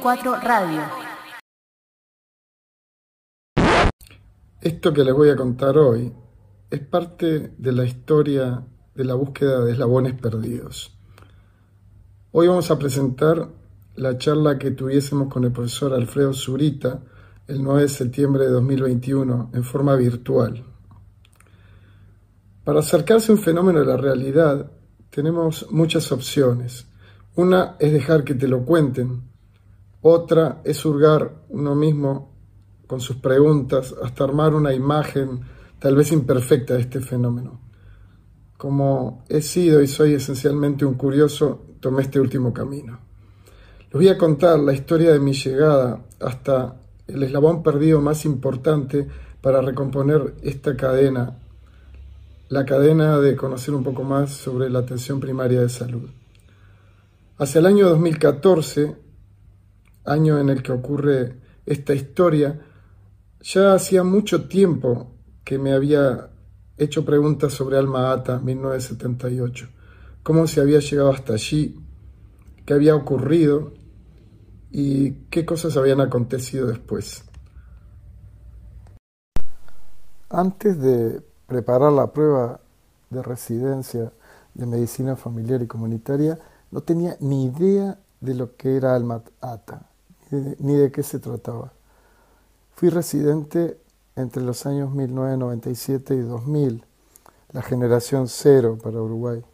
M24 Radio. Esto que les voy a contar hoy es parte de la historia de la búsqueda de eslabones perdidos. Hoy vamos a presentar la charla que tuviésemos con el profesor Alfredo Zurita el 9 de septiembre de 2021 en forma virtual. Para acercarse a un fenómeno de la realidad tenemos muchas opciones. Una es dejar que te lo cuenten, otra es hurgar uno mismo con sus preguntas hasta armar una imagen tal vez imperfecta de este fenómeno. Como he sido y soy esencialmente un curioso, tomé este último camino. Les voy a contar la historia de mi llegada hasta el eslabón perdido más importante para recomponer esta cadena, la cadena de conocer un poco más sobre la atención primaria de salud. Hacia el año 2014, año en el que ocurre esta historia, ya hacía mucho tiempo que me había hecho preguntas sobre Alma Ata 1978, cómo se había llegado hasta allí, qué había ocurrido y qué cosas habían acontecido después. Antes de preparar la prueba de residencia de medicina familiar y comunitaria, no tenía ni idea de lo que era Alma Ata, ni de qué se trataba. Fui residente entre los años 1997 y 2000, la generación cero para Uruguay.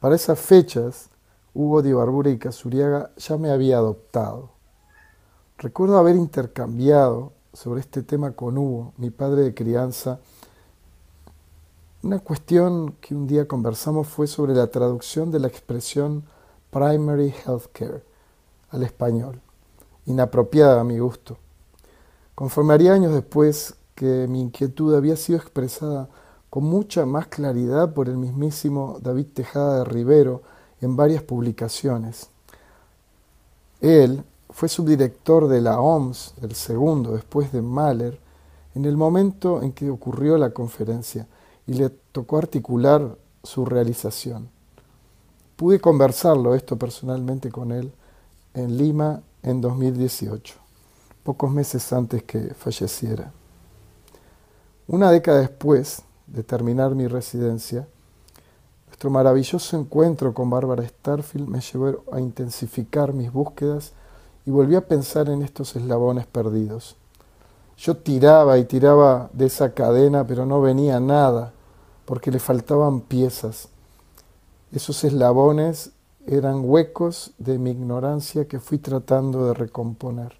Para esas fechas, Hugo de Ibarbura y Casuriaga ya me había adoptado. Recuerdo haber intercambiado sobre este tema con Hugo, mi padre de crianza. Una cuestión que un día conversamos fue sobre la traducción de la expresión primary health care al español, inapropiada a mi gusto. Conforme años después que mi inquietud había sido expresada con mucha más claridad por el mismísimo David Tejada de Rivero, en varias publicaciones. Él fue subdirector de la OMS, el segundo después de Mahler, en el momento en que ocurrió la conferencia y le tocó articular su realización. Pude conversarlo esto personalmente con él en Lima en 2018, pocos meses antes que falleciera. Una década después de terminar mi residencia, nuestro maravilloso encuentro con Bárbara Starfield me llevó a intensificar mis búsquedas y volví a pensar en estos eslabones perdidos. Yo tiraba y tiraba de esa cadena, pero no venía nada, porque le faltaban piezas. Esos eslabones eran huecos de mi ignorancia que fui tratando de recomponer.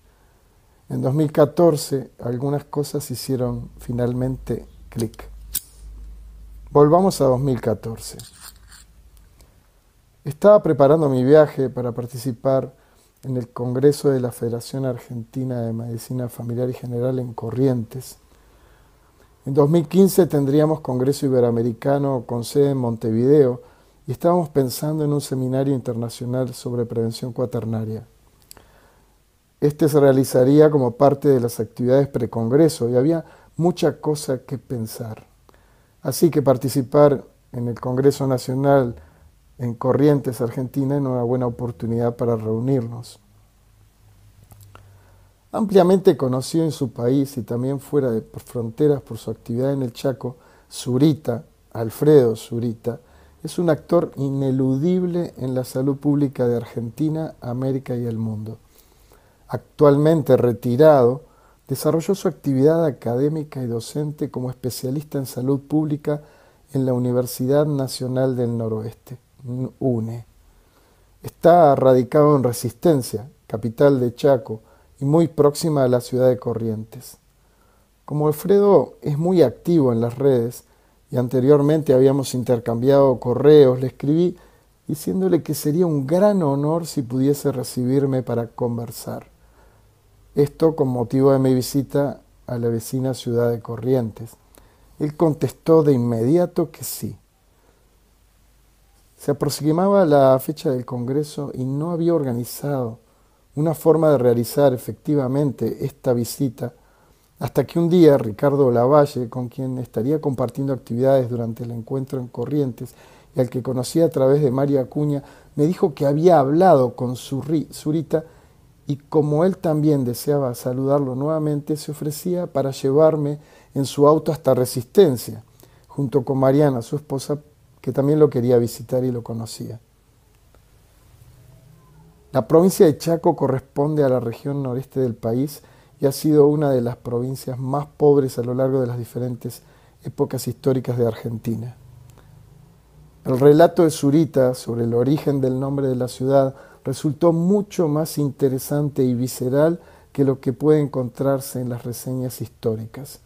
En 2014 algunas cosas hicieron finalmente clic. Volvamos a 2014. Estaba preparando mi viaje para participar en el Congreso de la Federación Argentina de Medicina Familiar y General en Corrientes. En 2015 tendríamos Congreso Iberoamericano con sede en Montevideo estábamos pensando en un seminario internacional sobre prevención cuaternaria. Este se realizaría como parte de las actividades precongreso y había mucha cosa que pensar. Así que participar en el Congreso Nacional en Corrientes, Argentina, en una buena oportunidad para reunirnos. Ampliamente conocido en su país y también fuera de fronteras por su actividad en el Chaco, Zurita, Alfredo Zurita, es un actor ineludible en la salud pública de Argentina, América y el mundo. Actualmente retirado, desarrolló su actividad académica y docente como especialista en salud pública en la Universidad Nacional del Noroeste. UNE. Está radicado en Resistencia, capital de Chaco, y muy próxima a la ciudad de Corrientes. Como Alfredo es muy activo en las redes y anteriormente habíamos intercambiado correos, le escribí diciéndole que sería un gran honor si pudiese recibirme para conversar. Esto con motivo de mi visita a la vecina ciudad de Corrientes. Él contestó de inmediato que sí. Se aproximaba la fecha del Congreso y no había organizado una forma de realizar efectivamente esta visita hasta que un día Ricardo Lavalle, con quien estaría compartiendo actividades durante el encuentro en Corrientes y al que conocí a través de María Acuña, me dijo que había hablado con Zurita y como él también deseaba saludarlo nuevamente, se ofrecía para llevarme en su auto hasta Resistencia, junto con Mariana, su esposa, que también lo quería visitar y lo conocía. La provincia de Chaco corresponde a la región noreste del país y ha sido una de las provincias más pobres a lo largo de las diferentes épocas históricas de Argentina. El relato de Zurita sobre el origen del nombre de la ciudad resultó mucho más interesante y visceral que lo que puede encontrarse en las reseñas históricas.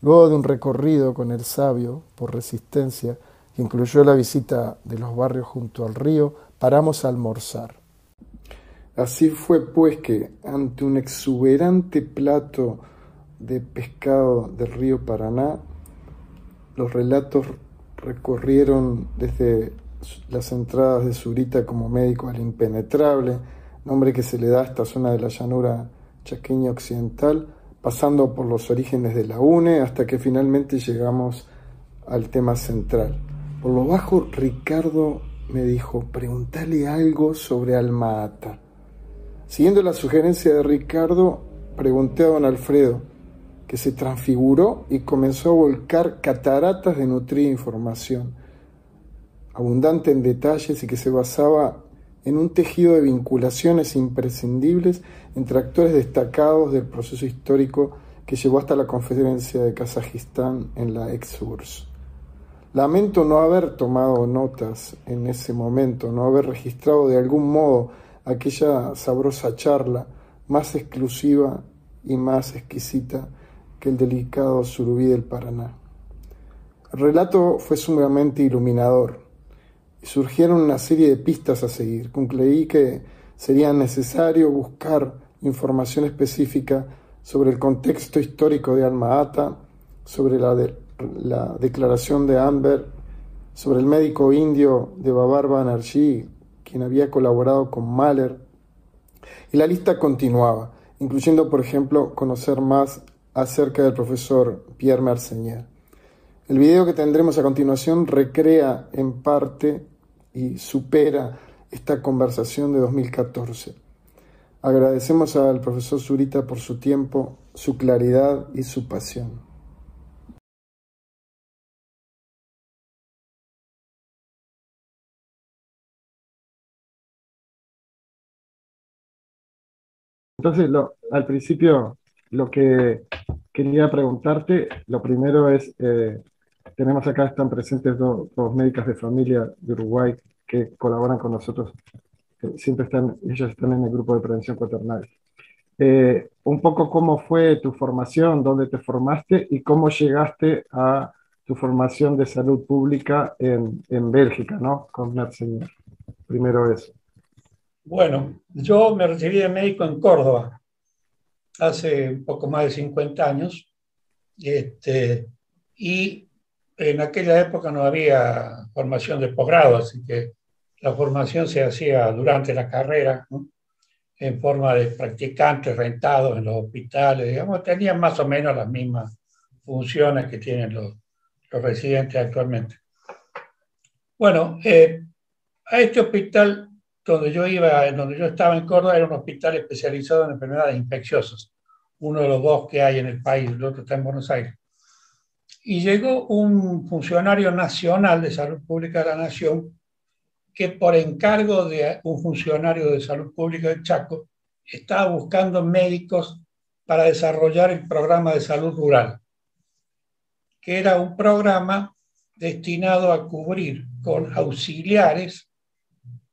Luego de un recorrido con el sabio por resistencia, que incluyó la visita de los barrios junto al río, paramos a almorzar. Así fue pues que, ante un exuberante plato de pescado del río Paraná, los relatos recorrieron desde las entradas de Zurita como médico al impenetrable, nombre que se le da a esta zona de la llanura chaqueña occidental, pasando por los orígenes de la UNE hasta que finalmente llegamos al tema central. Por lo bajo, Ricardo me dijo, pregúntale algo sobre Alma Ata. Siguiendo la sugerencia de Ricardo, pregunté a don Alfredo, que se transfiguró y comenzó a volcar cataratas de nutrida información, abundante en detalles y que se basaba en un tejido de vinculaciones imprescindibles entre actores destacados del proceso histórico que llevó hasta la conferencia de Kazajistán en la ex-URSS. Lamento no haber tomado notas en ese momento, no haber registrado de algún modo aquella sabrosa charla más exclusiva y más exquisita que el delicado surubí del Paraná. El relato fue sumamente iluminador y surgieron una serie de pistas a seguir. Concluí que sería necesario buscar información específica sobre el contexto histórico de Alma Ata, sobre la, la declaración de Amber, sobre el médico indio de Babar Banerjee, quien había colaborado con Mahler, y la lista continuaba, incluyendo, por ejemplo, conocer más acerca del profesor Pierre Merceñer. El video que tendremos a continuación recrea en parte y supera esta conversación de 2014. Agradecemos al profesor Zurita por su tiempo, su claridad y su pasión. Entonces, al principio, lo que quería preguntarte, lo primero es, eh, tenemos acá, están presentes dos, médicas de familia de Uruguay que colaboran con nosotros, siempre están, ellas están en el grupo de prevención paternal. Eh, un poco cómo fue tu formación, dónde te formaste y cómo llegaste a tu formación de salud pública en, en Bélgica, ¿no? Con Merceñer. Primero eso. Bueno, yo me recibí de médico en Córdoba hace poco más de 50 años, este, y en aquella época no había formación de posgrado, así que la formación se hacía durante la carrera, en forma de practicantes rentados en los hospitales, digamos, tenían más o menos las mismas funciones que tienen los, los residentes actualmente. Bueno, eh, a este hospital donde yo iba, donde yo estaba en Córdoba, era un hospital especializado en enfermedades infecciosas, uno de los dos que hay en el país, el otro está en Buenos Aires. Y llegó un funcionario nacional de salud pública de la Nación que por encargo de un funcionario de salud pública del Chaco estaba buscando médicos para desarrollar el programa de salud rural, que era un programa destinado a cubrir con auxiliares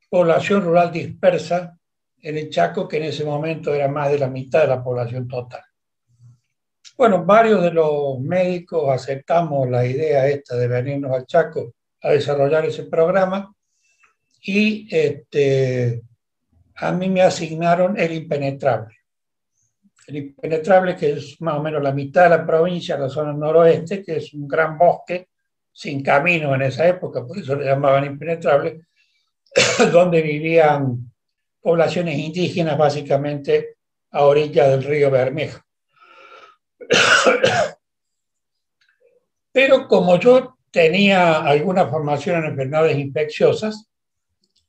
población rural dispersa en el Chaco, que en ese momento era más de la mitad de la población total. Bueno, varios de los médicos aceptamos la idea esta de venirnos al Chaco a desarrollar ese programa y este, a mí me asignaron el impenetrable. El impenetrable, que es más o menos la mitad de la provincia, la zona noroeste, que es un gran bosque sin camino en esa época, por eso le llamaban impenetrable, donde vivían poblaciones indígenas básicamente a orilla del río Bermejo. Pero como yo tenía alguna formación en enfermedades infecciosas,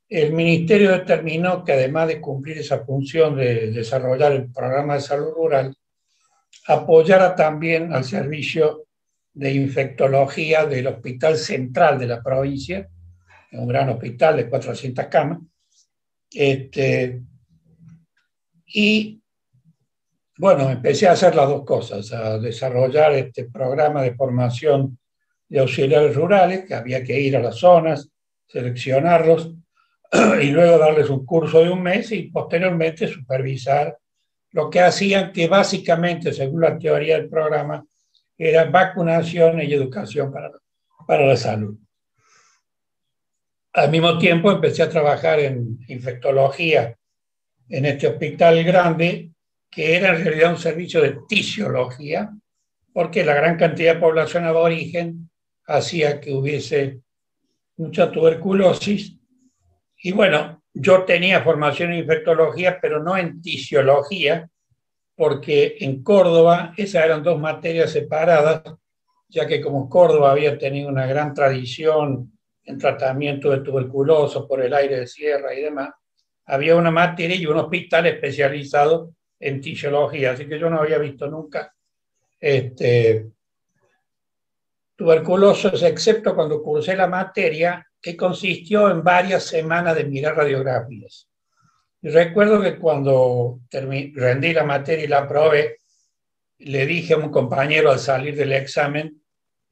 el ministerio determinó que además de cumplir esa función de desarrollar el programa de salud rural, apoyara también al servicio de infectología del Hospital Central de la provincia, un gran hospital de 400 camas, este, y bueno, empecé a hacer las dos cosas, a desarrollar este programa de formación de auxiliares rurales, que había que ir a las zonas, seleccionarlos y luego darles un curso de un mes y posteriormente supervisar lo que hacían que básicamente, según la teoría del programa, era vacunación y educación para, para la salud. Al mismo tiempo empecé a trabajar en infectología en este hospital grande, que era en realidad un servicio de tisiología, porque la gran cantidad de población aborigen hacía que hubiese mucha tuberculosis. Y bueno, yo tenía formación en infectología, pero no en tisiología, porque en Córdoba esas eran dos materias separadas, ya que como Córdoba había tenido una gran tradición en tratamiento de tuberculosis por el aire de sierra y demás, había una materia y un hospital especializado en tisiología, así que yo no había visto nunca este, tuberculosis, excepto cuando cursé la materia, que consistió en varias semanas de mirar radiografías. Y recuerdo que cuando rendí la materia y la aprobé, le dije a un compañero al salir del examen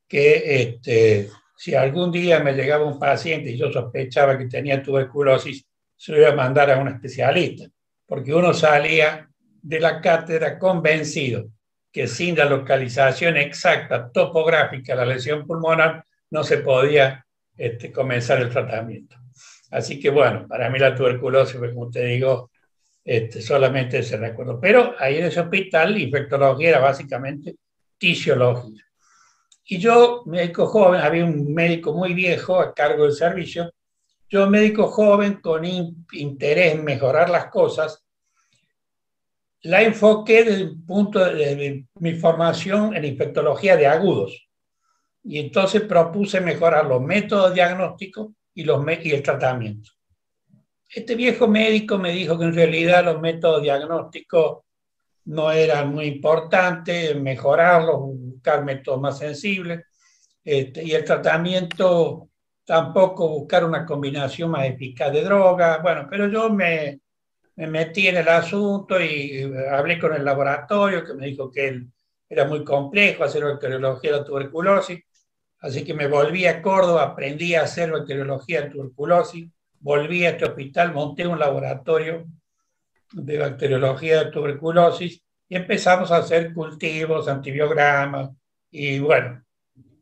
que este, si algún día me llegaba un paciente y yo sospechaba que tenía tuberculosis, se lo iba a mandar a un especialista, porque uno salía de la cátedra convencido que sin la localización exacta topográfica de la lesión pulmonar no se podía este, comenzar el tratamiento. Así que bueno, para mí la tuberculosis, como te digo, este, solamente ese recuerdo. Pero ahí en ese hospital, infectología era básicamente tisiología. Y yo, médico joven, había un médico muy viejo a cargo del servicio, yo, médico joven con interés en mejorar las cosas, la enfoqué desde el punto de, mi formación en infectología de agudos. Y entonces propuse mejorar los métodos diagnósticos y, los, y el tratamiento. Este viejo médico me dijo que en realidad los métodos diagnósticos no eran muy importantes, mejorarlos, más sensibles, este, y el tratamiento tampoco buscar una combinación más eficaz de drogas. Bueno, pero yo me, me metí en el asunto y hablé con el laboratorio que me dijo que era muy complejo hacer bacteriología de la tuberculosis. Así que me volví a Córdoba, aprendí a hacer bacteriología de tuberculosis, volví a este hospital, monté un laboratorio de bacteriología de tuberculosis y empezamos a hacer cultivos, antibiogramas y bueno,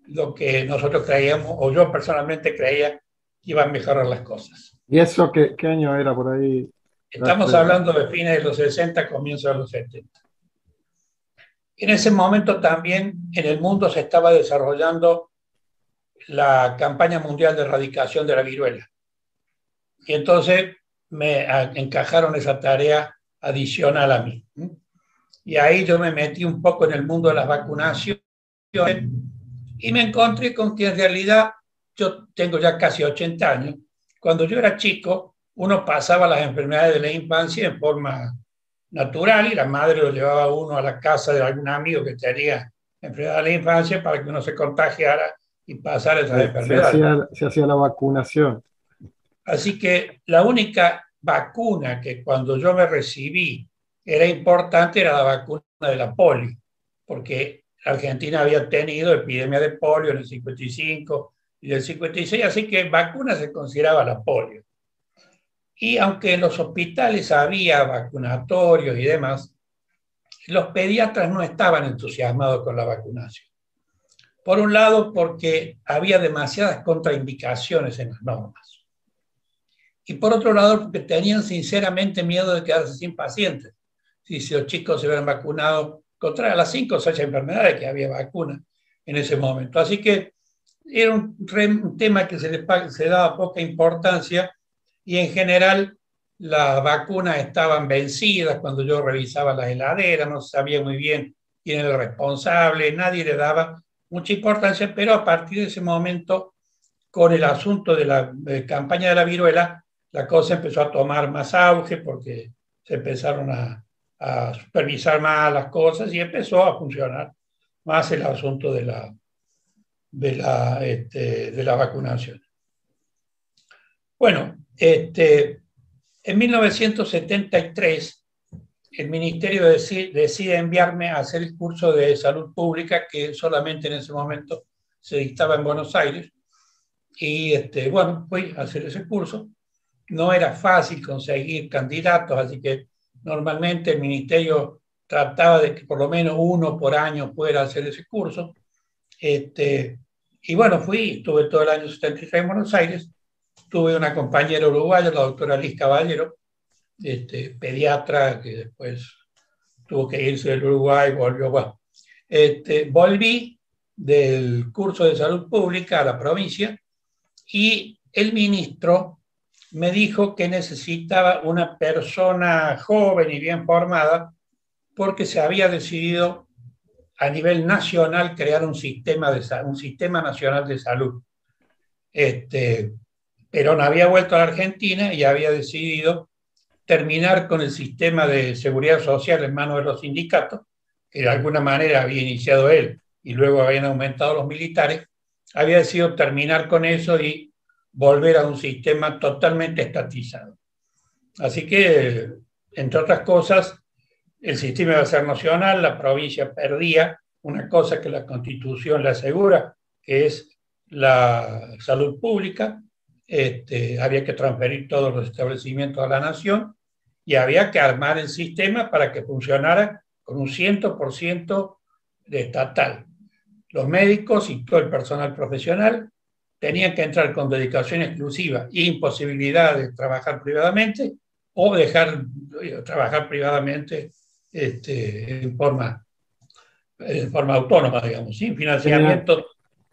lo que nosotros creíamos, o yo personalmente creía que iban a mejorar las cosas. ¿Y eso qué, qué año era por ahí? Estamos hablando de fines de los 60, comienzos de los 70. En ese momento también en el mundo se estaba desarrollando la campaña mundial de erradicación de la viruela. Y entonces me encajaron esa tarea adicional a mí. Y ahí yo me metí un poco en el mundo de las vacunaciones y me encontré con que en realidad yo tengo ya casi 80 años. Cuando yo era chico, uno pasaba las enfermedades de la infancia en forma natural y la madre lo llevaba a uno a la casa de algún amigo que tenía enfermedad de la infancia para que uno se contagiara y pasara esas enfermedades. Se hacía, la vacunación. Así que la única vacuna que cuando yo me recibí era importante era la vacuna de la polio, porque Argentina había tenido epidemia de polio en el 55 y del 56, así que vacuna se consideraba la polio. Y aunque en los hospitales había vacunatorios y demás, los pediatras no estaban entusiasmados con la vacunación. Por un lado, porque había demasiadas contraindicaciones en las normas. Y por otro lado, porque tenían sinceramente miedo de quedarse sin pacientes. Si los chicos se hubieran vacunado contra las cinco o seis enfermedades que había vacuna en ese momento. Así que era un, tema que se daba poca importancia y en general las vacunas estaban vencidas cuando yo revisaba las heladeras, no sabía muy bien quién era el responsable, nadie le daba mucha importancia, pero a partir de ese momento, con el asunto de la campaña de la viruela, la cosa empezó a tomar más auge porque se empezaron a, a supervisar más las cosas y empezó a funcionar más el asunto de la, de la, este, de la vacunación. Bueno, este, en 1973 el ministerio decide, enviarme a hacer el curso de salud pública que solamente en ese momento se dictaba en Buenos Aires. Y este, bueno, fui a hacer ese curso. No era fácil conseguir candidatos, así que normalmente el ministerio trataba de que por lo menos uno por año pudiera hacer ese curso. Este, y bueno, fui, estuve todo el año 73 en Buenos Aires, tuve una compañera uruguaya, la doctora Liz Caballero, este, pediatra, que después tuvo que irse del Uruguay, volvió, bueno, este, volví del curso de salud pública a la provincia y el ministro me dijo que necesitaba una persona joven y bien formada porque se había decidido a nivel nacional crear un sistema, un sistema nacional de salud. Este, Perón había vuelto a la Argentina y había decidido terminar con el sistema de seguridad social en manos de los sindicatos, que de alguna manera había iniciado él y luego habían aumentado los militares, había decidido terminar con eso y volver a un sistema totalmente estatizado. Así que, entre otras cosas, el sistema iba a ser nacional, la provincia perdía una cosa que la constitución le asegura, que es la salud pública, este, había que transferir todos los establecimientos a la nación y había que armar el sistema para que funcionara con un 100% de estatal. Los médicos y todo el personal profesional tenían que entrar con dedicación exclusiva e imposibilidad de trabajar privadamente o dejar de trabajar privadamente este, en, forma, en forma autónoma, digamos, sin financiamiento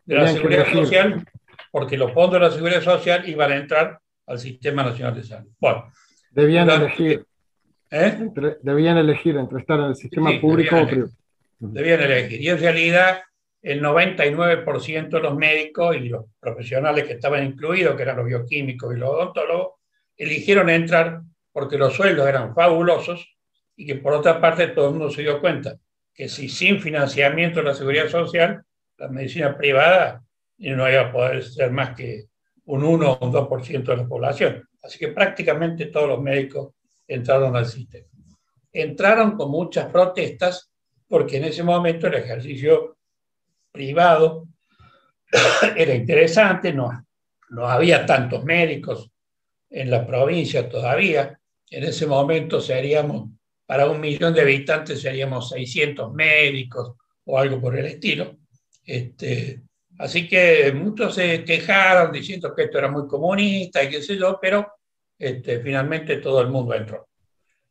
de la seguridad social, porque los fondos de la seguridad social iban a entrar al Sistema Nacional de Salud. Bueno, debían elegir. ¿eh? Entre, debían elegir entre estar en el sistema público o privado. Debían elegir. Y en realidad el 99% de los médicos y los profesionales que estaban incluidos, que eran los bioquímicos y los odontólogos, eligieron entrar porque los sueldos eran fabulosos y que por otra parte todo el mundo se dio cuenta que si sin financiamiento de la seguridad social, la medicina privada no iba a poder ser más que un 1 o un 2% de la población. Así que prácticamente todos los médicos entraron al sistema. Entraron con muchas protestas porque en ese momento el ejercicio privado era interesante, no, no había tantos médicos en la provincia todavía. En ese momento seríamos, para un millón de habitantes seríamos 600 médicos o algo por el estilo. Este, así que muchos se quejaron diciendo que esto era muy comunista y qué sé yo, pero este, finalmente todo el mundo entró.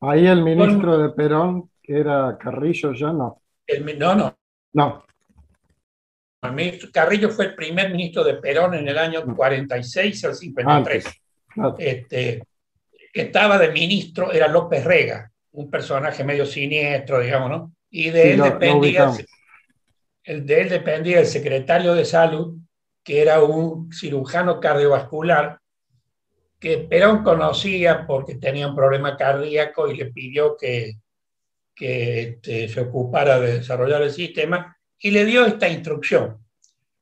Ahí el ministro de Perón, que era Carrillo, ya no. no, no. No. Carrillo fue el primer ministro de Perón en el año 46 al 53. Este, que estaba de ministro era López Rega, un personaje medio siniestro, digamos, ¿no? Y de él dependía el, de él dependía el secretario de salud, que era un cirujano cardiovascular que Perón conocía porque tenía un problema cardíaco y le pidió que, que este, se ocupara de desarrollar el sistema y le dio esta instrucción.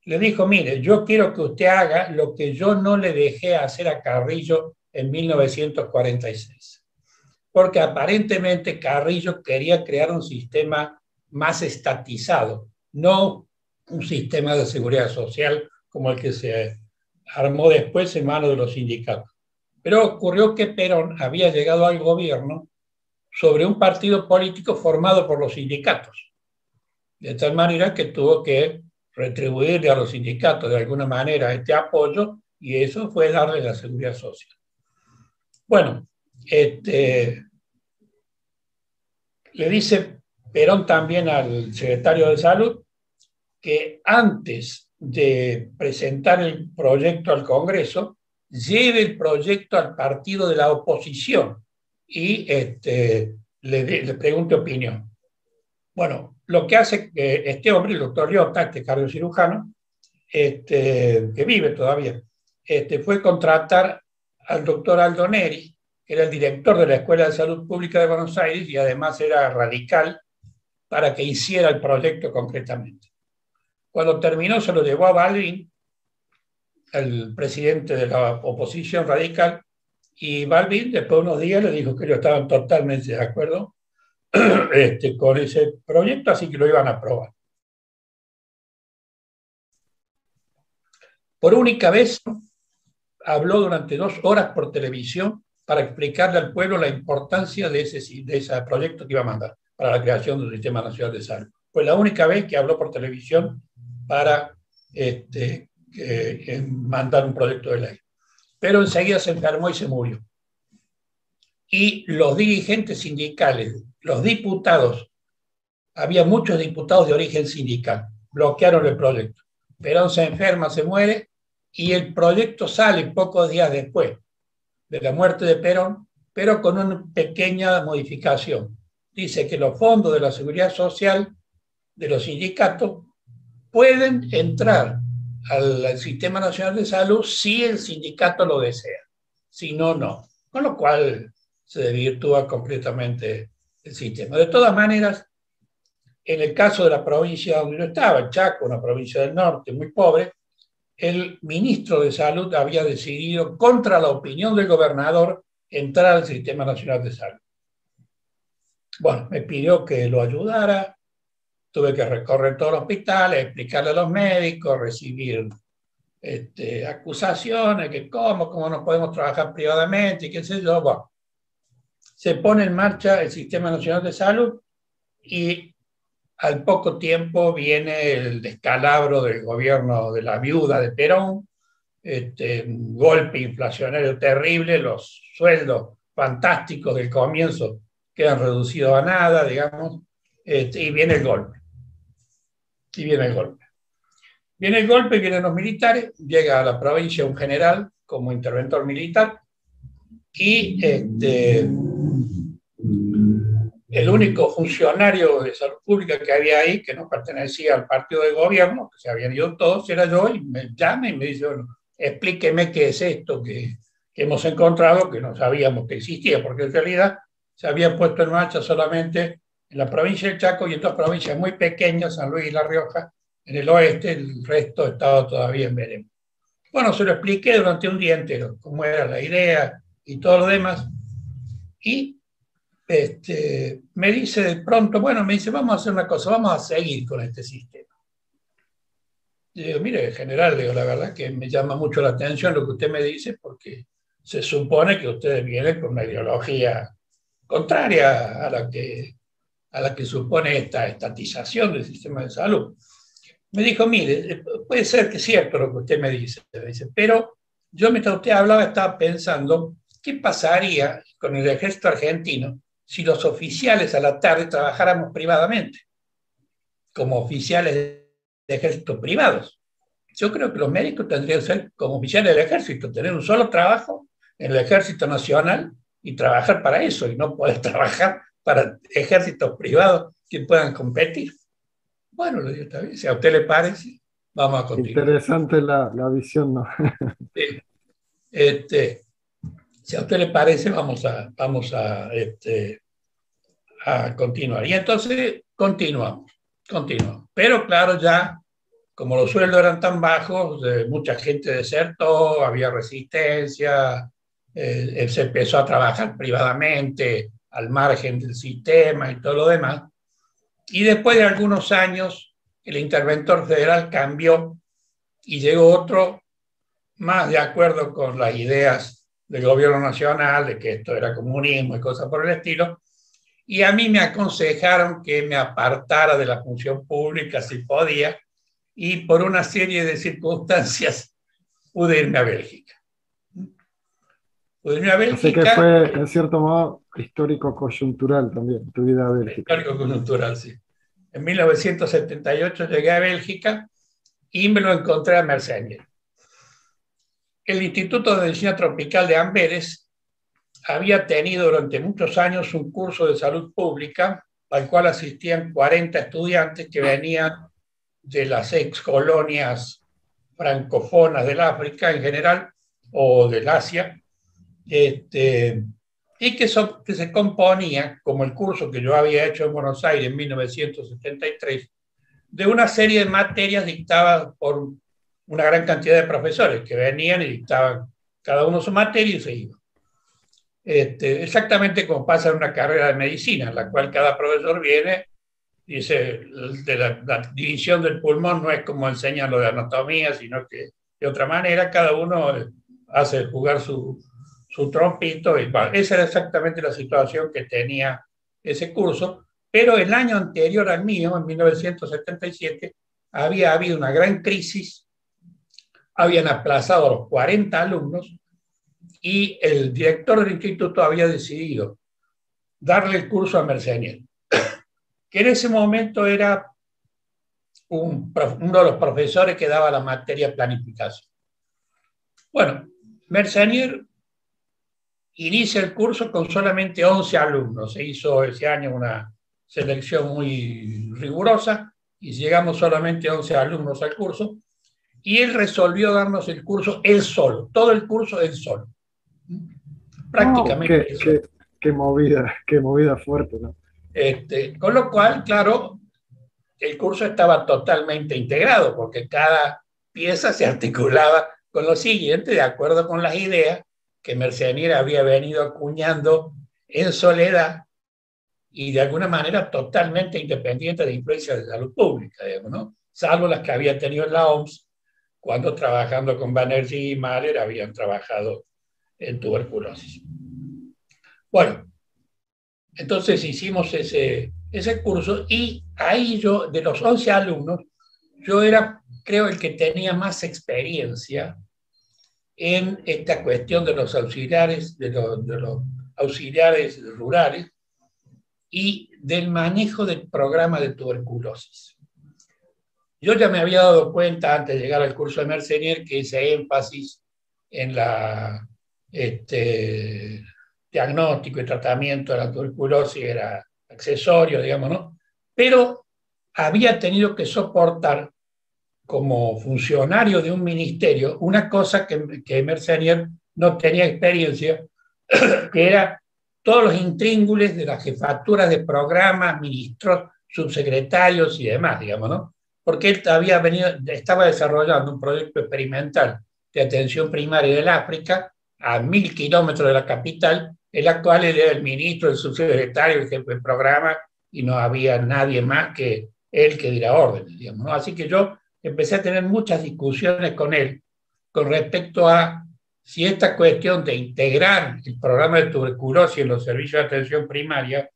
Le dijo, mire, yo quiero que usted haga lo que yo no le dejé hacer a Carrillo en 1946. Porque aparentemente Carrillo quería crear un sistema más estatizado, no un sistema de seguridad social como el que se armó después en manos de los sindicatos. Pero ocurrió que Perón había llegado al gobierno sobre un partido político formado por los sindicatos de tal manera que tuvo que retribuirle a los sindicatos de alguna manera este apoyo y eso fue darle la seguridad social. Bueno, este, le dice Perón también al secretario de Salud que antes de presentar el proyecto al Congreso, lleve el proyecto al partido de la oposición y este, le, le pregunte opinión. Bueno, lo que hace que este hombre, el doctor Liotta, este cardiocirujano, este, que vive todavía, este, fue contratar al doctor Aldo Neri, que era el director de la Escuela de Salud Pública de Buenos Aires y además era radical para que hiciera el proyecto concretamente. Cuando terminó se lo llevó a Balvin, el presidente de la oposición radical, y Balvin después de unos días le dijo que ellos estaban totalmente de acuerdo este, con ese proyecto, así que lo iban a aprobar. Por única vez habló durante dos horas por televisión para explicarle al pueblo la importancia de ese, de ese proyecto que iba a mandar para la creación del Sistema Nacional de Salud. Fue la única vez que habló por televisión para este, mandar un proyecto de ley. Pero enseguida se enfermó y se murió. Y los dirigentes sindicales, los diputados, había muchos diputados de origen sindical, bloquearon el proyecto. Perón se enferma, se muere y el proyecto sale pocos días después de la muerte de Perón, pero con una pequeña modificación. Dice que los fondos de la seguridad social de los sindicatos pueden entrar al Sistema Nacional de Salud si el sindicato lo desea, si no, no. Con lo cual se desvirtúa completamente el sistema. De todas maneras, en el caso de la provincia donde yo estaba, Chaco, una provincia del norte muy pobre, el ministro de Salud había decidido, contra la opinión del gobernador, entrar al Sistema Nacional de Salud. Bueno, me pidió que lo ayudara, tuve que recorrer todos los hospitales, explicarle a los médicos, recibir este, acusaciones, que cómo, cómo no podemos trabajar privadamente, y qué sé yo. Bueno, se pone en marcha el Sistema Nacional de Salud y al poco tiempo viene el descalabro del gobierno de la viuda de Perón, este, un golpe inflacionario terrible, los sueldos fantásticos del comienzo quedan reducidos a nada, digamos, este, y viene el golpe. Y viene el golpe. Viene el golpe, vienen los militares, llega a la provincia un general como interventor militar y este, el único funcionario de salud pública que había ahí, que no pertenecía al partido de gobierno, que se habían ido todos, era yo, y me llama y me dice, bueno, explíqueme qué es esto que, hemos encontrado, que no sabíamos que existía, porque en realidad se había puesto en marcha solamente en la provincia del Chaco y en otras provincias muy pequeñas, San Luis y La Rioja, en el oeste, el resto estaba todavía en veremos. Bueno, se lo expliqué durante un día entero, cómo era la idea y todo lo demás, y este, me dice de pronto, bueno, me dice, vamos a hacer una cosa, vamos a seguir con este sistema. Y digo, mire, general, digo, la verdad que me llama mucho la atención lo que usted me dice, porque se supone que ustedes vienen con una ideología contraria a la que, a la que supone esta estatización del sistema de salud. Me dijo, mire, puede ser que es cierto lo que usted me dice, dice pero yo mientras usted hablaba estaba pensando qué pasaría con el ejército argentino si los oficiales a la tarde trabajáramos privadamente, como oficiales de ejército privados. Yo creo que los médicos tendrían que ser como oficiales del ejército, tener un solo trabajo en el ejército nacional y trabajar para eso y no poder trabajar para ejércitos privados que puedan competir. Bueno, lo digo, está bien. Si a usted le parece, vamos a continuar. Interesante la, visión, ¿no? Este, si a usted le parece, vamos a, vamos a, este, a continuar. Y entonces continuamos, continuamos. Pero claro, ya como los sueldos eran tan bajos, mucha gente desertó, había resistencia, eh, se empezó a trabajar privadamente al margen del sistema y todo lo demás. Y después de algunos años, el interventor federal cambió y llegó otro más de acuerdo con las ideas del gobierno nacional, de que esto era comunismo y cosas por el estilo, y a mí me aconsejaron que me apartara de la función pública si podía, y por una serie de circunstancias pude irme a Bélgica. Pude irme a Bélgica. Así que fue, en cierto modo, histórico-coyuntural también, tu vida a Bélgica. Histórico-coyuntural, sí. En 1978 llegué a Bélgica y me lo encontré a Mercedes el Instituto de Medicina Tropical de Amberes había tenido durante muchos años un curso de salud pública al cual asistían 40 estudiantes que venían de las ex colonias francofonas del África en general o del Asia este, y que, que se componía, como el curso que yo había hecho en Buenos Aires en 1973, de una serie de materias dictadas por una gran cantidad de profesores que venían y dictaban cada uno su materia y se iban. Este, exactamente como pasa en una carrera de medicina, en la cual cada profesor viene, dice, de la, división del pulmón no es como enseñan lo de anatomía, sino que de otra manera cada uno hace jugar su, su trompito. Y, esa era exactamente la situación que tenía ese curso, pero el año anterior al mío, en 1977, había habido una gran crisis, habían aplazado a los 40 alumnos y el director del instituto había decidido darle el curso a Mercenier, que en ese momento era uno de los profesores que daba la materia planificación. Bueno, Mercenier inicia el curso con solamente 11 alumnos. Se hizo ese año una selección muy rigurosa y llegamos solamente 11 alumnos al curso. Y él resolvió darnos el curso él solo, todo el curso él solo prácticamente. qué, movida, qué movida fuerte, ¿no? Este, con lo cual, claro, el curso estaba totalmente integrado, porque cada pieza se articulaba con lo siguiente, de acuerdo con las ideas que Mercenier había venido acuñando en soledad y de alguna manera totalmente independiente de influencia de salud pública, digamos, ¿no? salvo las que había tenido en la OMS, cuando trabajando con Banerjee y Mahler habían trabajado en tuberculosis. Bueno, entonces hicimos ese, ese curso y ahí yo, de los 11 alumnos, yo era, creo, el que tenía más experiencia en esta cuestión de los auxiliares, de los, de los auxiliares rurales y del manejo del programa de tuberculosis. Yo ya me había dado cuenta antes de llegar al curso de Mercenier que ese énfasis en la este, diagnóstico y tratamiento de la tuberculosis era accesorio, digamos, ¿no? Pero había tenido que soportar como funcionario de un ministerio una cosa que, que Mercenier no tenía experiencia, que era todos los intríngules de las jefaturas de programas, ministros, subsecretarios y demás, digamos, ¿no? Porque él había venido, estaba desarrollando un proyecto experimental de atención primaria del África a mil kilómetros de la capital, el actual era el ministro, el subsecretario, el jefe del programa, y no había nadie más que él que diera órdenes, digamos. Así que yo empecé a tener muchas discusiones con él con respecto a si esta cuestión de integrar el programa de tuberculosis en los servicios de atención primaria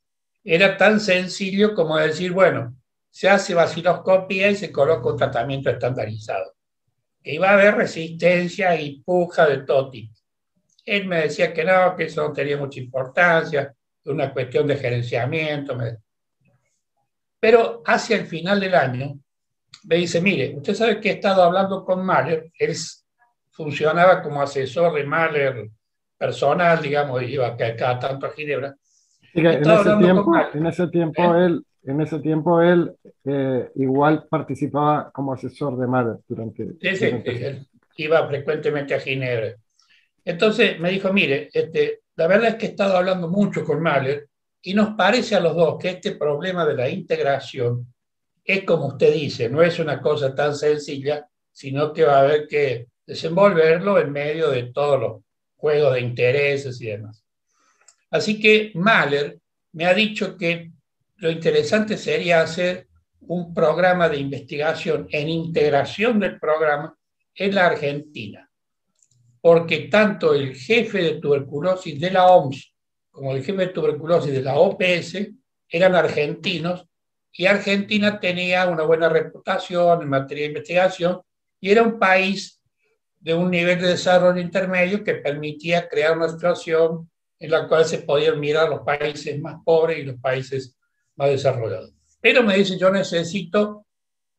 era tan sencillo como decir, bueno, se hace vaciloscopia y se coloca un tratamiento estandarizado. Que iba a haber resistencia y puja de todo tipo. Él me decía que no, que eso no tenía mucha importancia, una cuestión de gerenciamiento. Pero hacia el final del año me dice, mire, usted sabe que he estado hablando con Mahler, él funcionaba como asesor de Mahler personal, digamos, y iba cada tanto a Ginebra. en, ese tiempo, en ese tiempo ¿Eh? él, en ese tiempo él eh, igual participaba como asesor de Mahler durante... Sí, sí, él iba frecuentemente a Ginebra. Entonces me dijo, mire, este, la verdad es que he estado hablando mucho con Mahler y nos parece a los dos que este problema de la integración es como usted dice, no es una cosa tan sencilla, sino que va a haber que desenvolverlo en medio de todos los juegos de intereses y demás. Así que Mahler me ha dicho que lo interesante sería hacer un programa de investigación en integración del programa en la Argentina porque tanto el jefe de tuberculosis de la OMS como el jefe de tuberculosis de la OPS eran argentinos y Argentina tenía una buena reputación en materia de investigación y era un país de un nivel de desarrollo intermedio que permitía crear una situación en la cual se podían mirar los países más pobres y los países más desarrollados. Pero me dice, yo necesito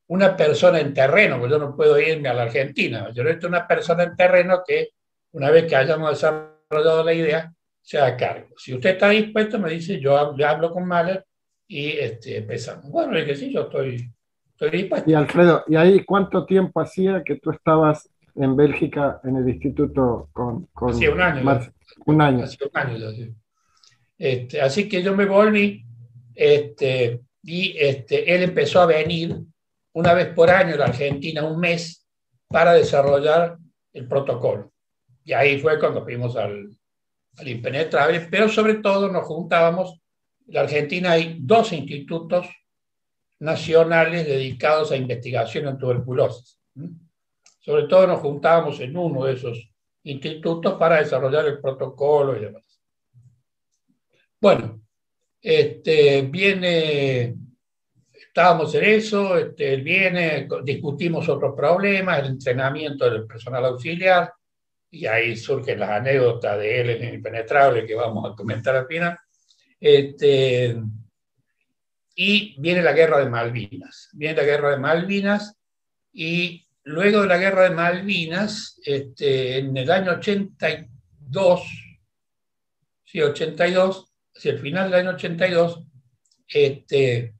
una persona en terreno, porque yo no puedo irme a la Argentina. Yo necesito una persona en terreno que, una vez que hayamos desarrollado la idea, sea a cargo. Si usted está dispuesto, me dice, yo hablo con Mahler y este, empezamos. Bueno, es que sí, yo estoy, estoy dispuesto. Y Alfredo, ¿y ahí cuánto tiempo hacía que tú estabas en Bélgica en el instituto con... con sí, un año. Un año. Hace un año este, así que yo me volví este, y este, él empezó a venir una vez por año a la Argentina, un mes, para desarrollar el protocolo. Y ahí fue cuando fuimos al, al impenetrable, pero sobre todo nos juntábamos. En la Argentina hay dos institutos nacionales dedicados a investigación en tuberculosis. Sobre todo nos juntábamos en uno de esos institutos para desarrollar el protocolo y demás. Bueno, este, viene, estábamos en eso, este, viene, discutimos otros problemas, el entrenamiento del personal auxiliar, y ahí surgen las anécdotas de él en Impenetrable que vamos a comentar al final. Este, y viene la guerra de Malvinas. Viene la guerra de Malvinas y luego de la guerra de Malvinas, este, en el año 82, sí, 82, hacia el final del año 82, este,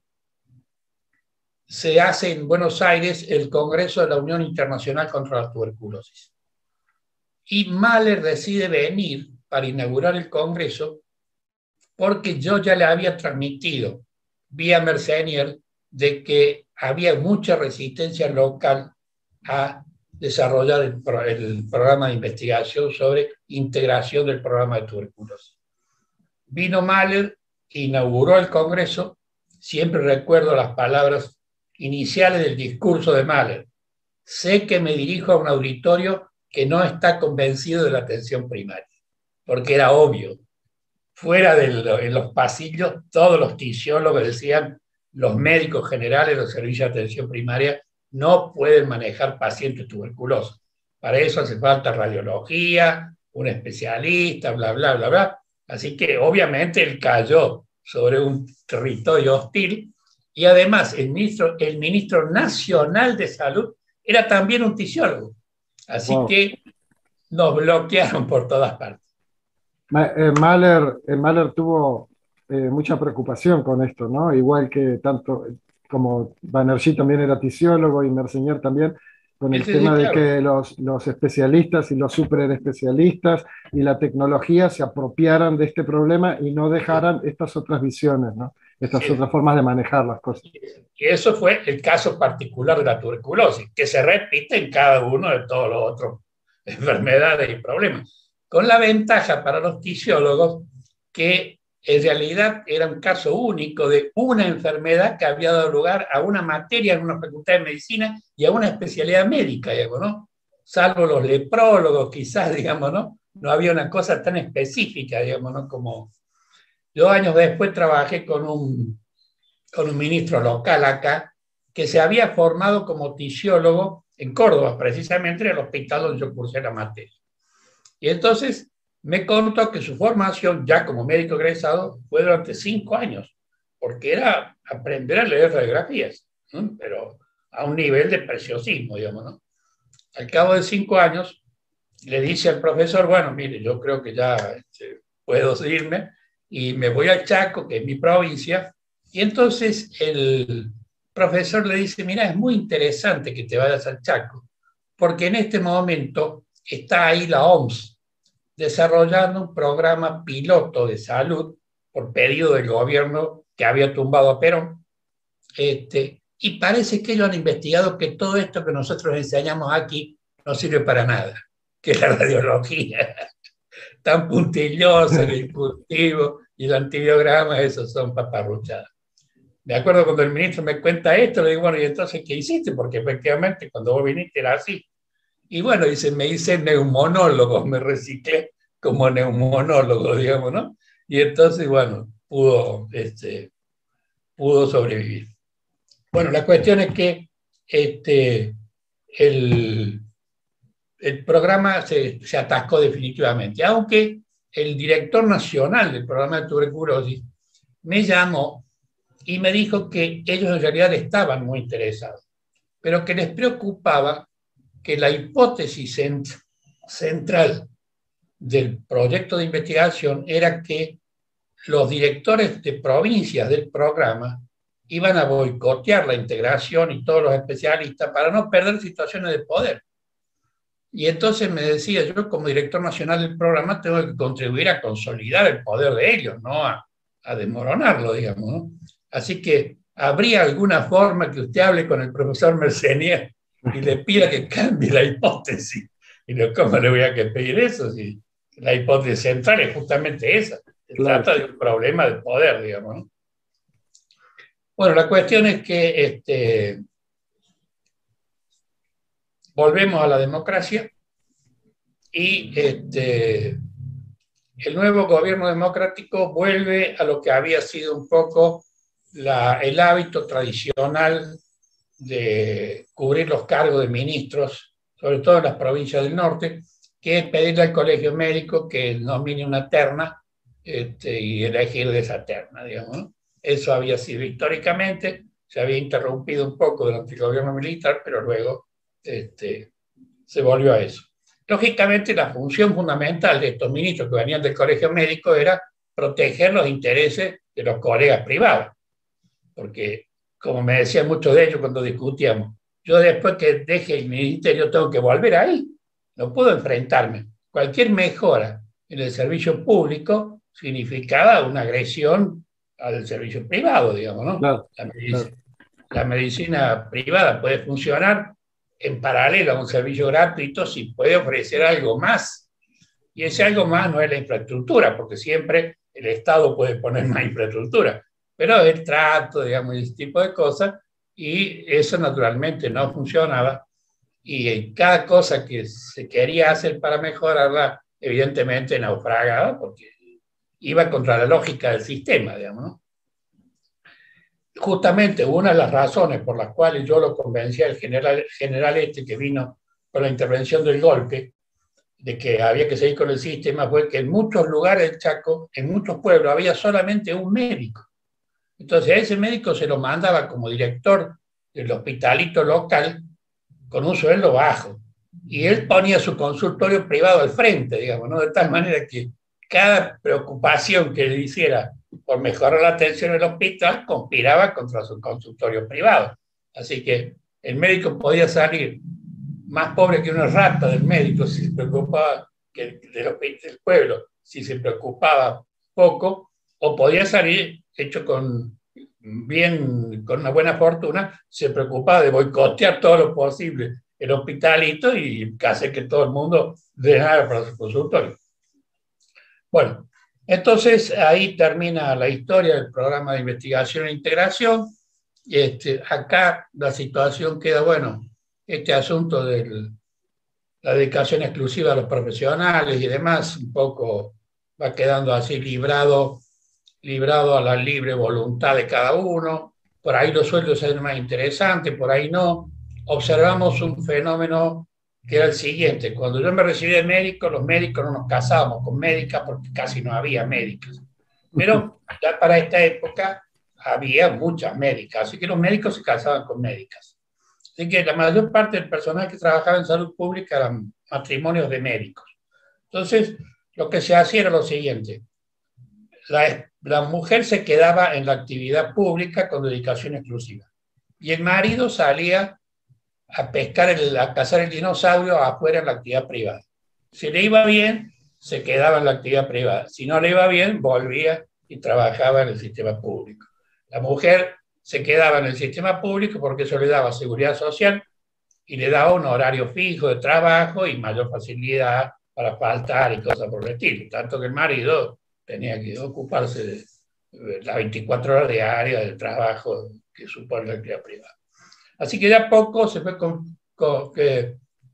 se hace en Buenos Aires el Congreso de la Unión Internacional contra la Tuberculosis. Y Mahler decide venir para inaugurar el Congreso porque yo ya le había transmitido vía Mercenier de que había mucha resistencia local a desarrollar el, programa de investigación sobre integración del programa de tuberculosis. Vino Mahler, inauguró el Congreso, siempre recuerdo las palabras iniciales del discurso de Mahler. Sé que me dirijo a un auditorio que no está convencido de la atención primaria, porque era obvio, fuera de en los pasillos, todos los tisiólogos decían, los médicos generales, los servicios de atención primaria, no pueden manejar pacientes tuberculosos. Para eso hace falta radiología, un especialista, bla, bla, bla, bla. Así que obviamente él cayó sobre un territorio hostil y además el ministro, el ministro nacional de salud era también un tisiólogo. Así que nos bloquearon por todas partes. Eh, Mahler, eh, Mahler tuvo eh, mucha preocupación con esto, ¿no? Igual que tanto como Banerjee también era tisiólogo y Merceñer también, con el tema de que los, los, especialistas y los super especialistas y la tecnología se apropiaran de este problema y no dejaran estas otras visiones, ¿no? estas otras formas de manejar las cosas. Y eso fue el caso particular de la tuberculosis, que se repite en cada uno de todos los otros enfermedades y problemas con la ventaja para los fisiólogos que en realidad era un caso único de una enfermedad que había dado lugar a una materia en una facultad de medicina y a una especialidad médica, digamos, ¿no? Salvo los leprólogos, quizás, digamos, ¿no? No había una cosa tan específica, digamos, ¿no? Como dos años después trabajé con un, con un ministro local acá que se había formado como tisiólogo en Córdoba, precisamente en el hospital donde yo cursé la materia. Y entonces me contó que su formación ya como médico egresado fue durante cinco años, porque era aprender a leer radiografías, pero a un nivel de preciosismo, digamos, ¿no? Al cabo de cinco años, le dice al profesor, bueno, mire, yo creo que ya este, puedo irme y me voy al Chaco, que es mi provincia, y entonces el profesor le dice, mira, es muy interesante que te vayas al Chaco, porque en este momento está ahí la OMS, desarrollando un programa piloto de salud por pedido del gobierno que había tumbado a Perón. Este, y parece que ellos han investigado que todo esto que nosotros enseñamos aquí no sirve para nada, que la radiología tan puntillosa, el discutivo y el antibiograma, esos son paparruchadas. Me acuerdo cuando el ministro me cuenta esto, le digo, bueno, ¿y entonces qué hiciste? Porque efectivamente cuando vos viniste era así. Y bueno, me hice neumonólogo, me reciclé como neumonólogo, digamos, ¿no? Y entonces, bueno, pudo, este, pudo sobrevivir. Bueno, la cuestión es que este, el, el programa se, se atascó definitivamente, aunque el director nacional del programa de tuberculosis me llamó y me dijo que ellos en realidad estaban muy interesados, pero que les preocupaba que la hipótesis central del proyecto de investigación era que los directores de provincias del programa iban a boicotear la integración y todos los especialistas para no perder situaciones de poder. Y entonces me decía, yo como director nacional del programa tengo que contribuir a consolidar el poder de ellos, no a, a desmoronarlo, digamos. Así que, ¿habría alguna forma que usted hable con el profesor Mercenier y le pida que cambie la hipótesis? Y yo, ¿cómo le voy a pedir eso? Si la hipótesis central es justamente esa. Se trata de un problema de poder, digamos. ¿no? Bueno, la cuestión es que este, volvemos a la democracia y este, el nuevo gobierno democrático vuelve a lo que había sido un poco la, el hábito tradicional de cubrir los cargos de ministros, sobre todo en las provincias del norte, que es pedirle al colegio médico que nomine una terna este, y elegir de esa terna, digamos. Eso había sido históricamente, se había interrumpido un poco durante el gobierno militar, pero luego este, se volvió a eso. Lógicamente, la función fundamental de estos ministros que venían del colegio médico era proteger los intereses de los colegas privados, porque, como me decían muchos de ellos cuando discutíamos, yo después que deje el ministerio tengo que volver ahí, no puedo enfrentarme. Cualquier mejora en el servicio público significaba una agresión al servicio privado, digamos, ¿no? la, medicina, la medicina privada puede funcionar en paralelo a un servicio gratuito si puede ofrecer algo más. Y ese algo más no es la infraestructura, porque siempre el Estado puede poner más infraestructura, pero el trato, digamos, ese tipo de cosas, y eso naturalmente no funcionaba. Y cada cosa que se quería hacer para mejorarla, evidentemente naufragaba, porque iba contra la lógica del sistema, digamos, ¿no? justamente una de las razones por las cuales yo lo convencí al general, general este que vino con la intervención del golpe, de que había que seguir con el sistema, fue que en muchos lugares del Chaco, en muchos pueblos, había solamente un médico. Entonces ese médico se lo mandaba como director del hospitalito local con un sueldo bajo. Y él ponía su consultorio privado al frente, digamos, ¿no? De tal manera que cada preocupación que le hiciera por mejorar la atención en el hospital, conspiraba contra su consultorio privado. Así que el médico podía salir más pobre que una rata del médico si se preocupaba del pueblo, si se preocupaba poco, o podía salir hecho con bien, con una buena fortuna, se preocupaba de boicotear todo lo posible el hospitalito y hacer que todo el mundo dejara para su consultorio. Bueno, entonces, ahí termina la historia del programa de investigación e integración. Este, acá la situación queda, bueno, este asunto de la dedicación exclusiva a los profesionales y demás, un poco va quedando así librado, librado a la libre voluntad de cada uno. Por ahí los sueldos son más interesantes, por ahí no. Observamos un fenómeno que era el siguiente. Cuando yo me recibí de médico, los médicos no nos casábamos con médicas porque casi no había médicas. Pero ya para esta época había muchas médicas, así que los médicos se casaban con médicas. Así que la mayor parte del personal que trabajaba en salud pública eran matrimonios de médicos. Entonces, lo que se hacía era lo siguiente. La, la mujer se quedaba en la actividad pública con dedicación exclusiva. Y el marido salía a pescar, el, a cazar el dinosaurio afuera en la actividad privada. Si le iba bien, se quedaba en la actividad privada. Si no le iba bien, volvía y trabajaba en el sistema público. La mujer se quedaba en el sistema público porque eso le daba seguridad social y le daba un horario fijo de trabajo y mayor facilidad para faltar y cosas por el estilo. Tanto que el marido tenía que ocuparse de las 24 horas diarias del trabajo que supone la actividad privada. Así que ya poco se fue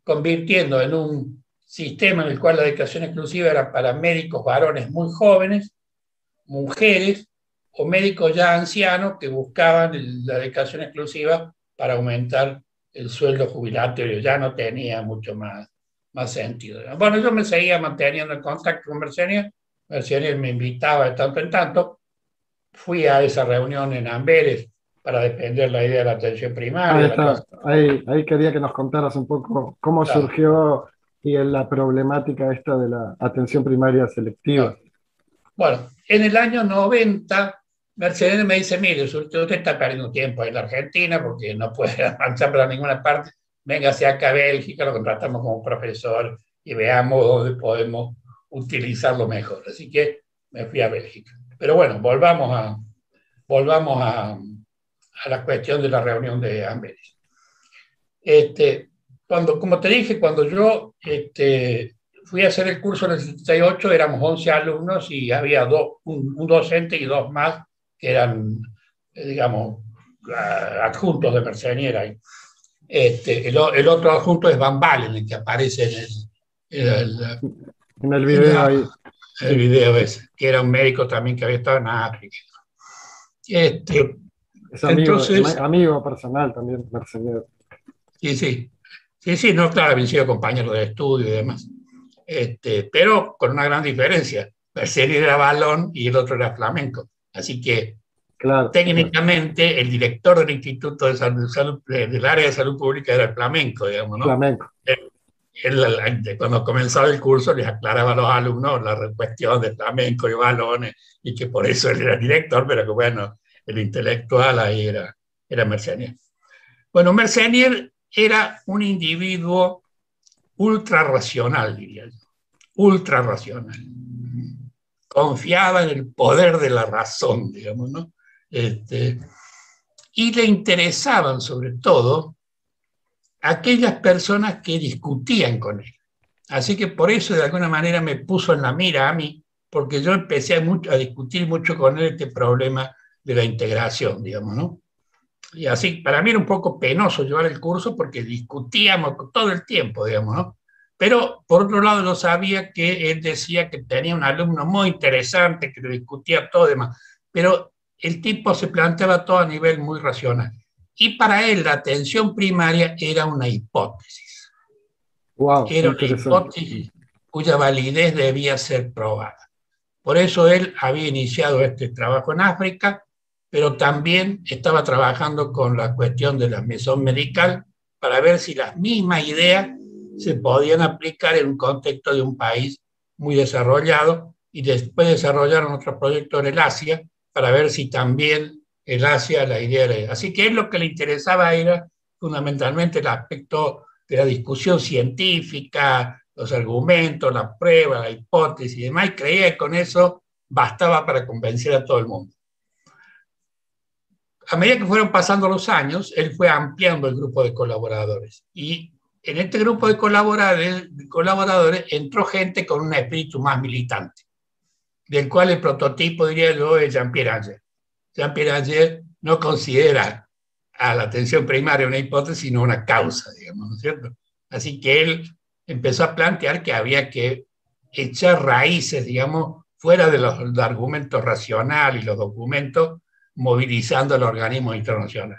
convirtiendo en un sistema en el cual la dedicación exclusiva era para médicos varones muy jóvenes, mujeres o médicos ya ancianos que buscaban la dedicación exclusiva para aumentar el sueldo jubilatorio. Ya no tenía mucho más, más sentido. Bueno, yo me seguía manteniendo en contacto con Mercedes. Mercedes me invitaba de tanto en tanto. Fui a esa reunión en Amberes para defender la idea de la atención primaria. Ahí, ahí, quería que nos contaras un poco cómo surgió y la problemática esta de la atención primaria selectiva. Bueno, en el año 90, Mercedes me dice, mire, usted está perdiendo tiempo en la Argentina porque no puede avanzar para ninguna parte, véngase acá a Bélgica, lo contratamos como profesor y veamos dónde podemos utilizarlo mejor. Así que me fui a Bélgica. Pero bueno, volvamos a, volvamos a, la cuestión de la reunión de Amberes. Este, cuando, como te dije, cuando yo este, fui a hacer el curso en el 78, éramos 11 alumnos y había dos, un, docente y dos más que eran, eh, digamos, adjuntos de Merceniera. Este, el, otro adjunto es Van Balen, el que aparece en el, el, video ahí. El video ese, que era un médico también que había estado en África. Este, es amigo, entonces, amigo personal también, Merceniera. Sí, sí. Sí, sí, no, claro, habían sido compañeros de estudio y demás. Este, pero con una gran diferencia. Mercedes era balón y el otro era flamenco. Así que claro, técnicamente el director del Instituto de Salud, del área de salud pública era el flamenco, digamos, ¿no? Flamenco. Él, cuando comenzaba el curso les aclaraba a los alumnos la cuestión de flamenco y balones y que por eso él era director, pero que bueno, el intelectual ahí era, era Mercenier. Bueno, Mercenier era un individuo ultra racional, diría yo ultra racional. Confiaba en el poder de la razón, digamos, ¿no? Este, y le interesaban sobre todo aquellas personas que discutían con él. Así que por eso de alguna manera me puso en la mira a mí, porque yo empecé a, mucho, a discutir mucho con él este problema de la integración, digamos, ¿no? Y así, para mí era un poco penoso llevar el curso porque discutíamos todo el tiempo, digamos, ¿no? Pero por otro lado, yo sabía que él decía que tenía un alumno muy interesante, que discutía todo y demás. Pero el tipo se planteaba todo a nivel muy racional. Y para él la atención primaria era una hipótesis. Wow, era una hipótesis cuya validez debía ser probada. Por eso él había iniciado este trabajo en África, pero también estaba trabajando con la cuestión de la mesón medical para ver si las mismas ideas se podían aplicar en un contexto de un país muy desarrollado y después desarrollaron otro proyecto en el Asia para ver si también el Asia la idea era. Así que es lo que le interesaba era fundamentalmente el aspecto de la discusión científica, los argumentos, la prueba, la hipótesis y demás, y creía que con eso bastaba para convencer a todo el mundo. A medida que fueron pasando los años, él fue ampliando el grupo de colaboradores y en este grupo de colaboradores, entró gente con un espíritu más militante, del cual el prototipo, diría yo, es Jean-Pierre Anger. Jean-Pierre Anger no considera a la atención primaria una hipótesis, sino una causa, digamos, ¿no es cierto? Así que él empezó a plantear que había que echar raíces, digamos, fuera de los argumentos racionales y los documentos, movilizando al organismo internacional.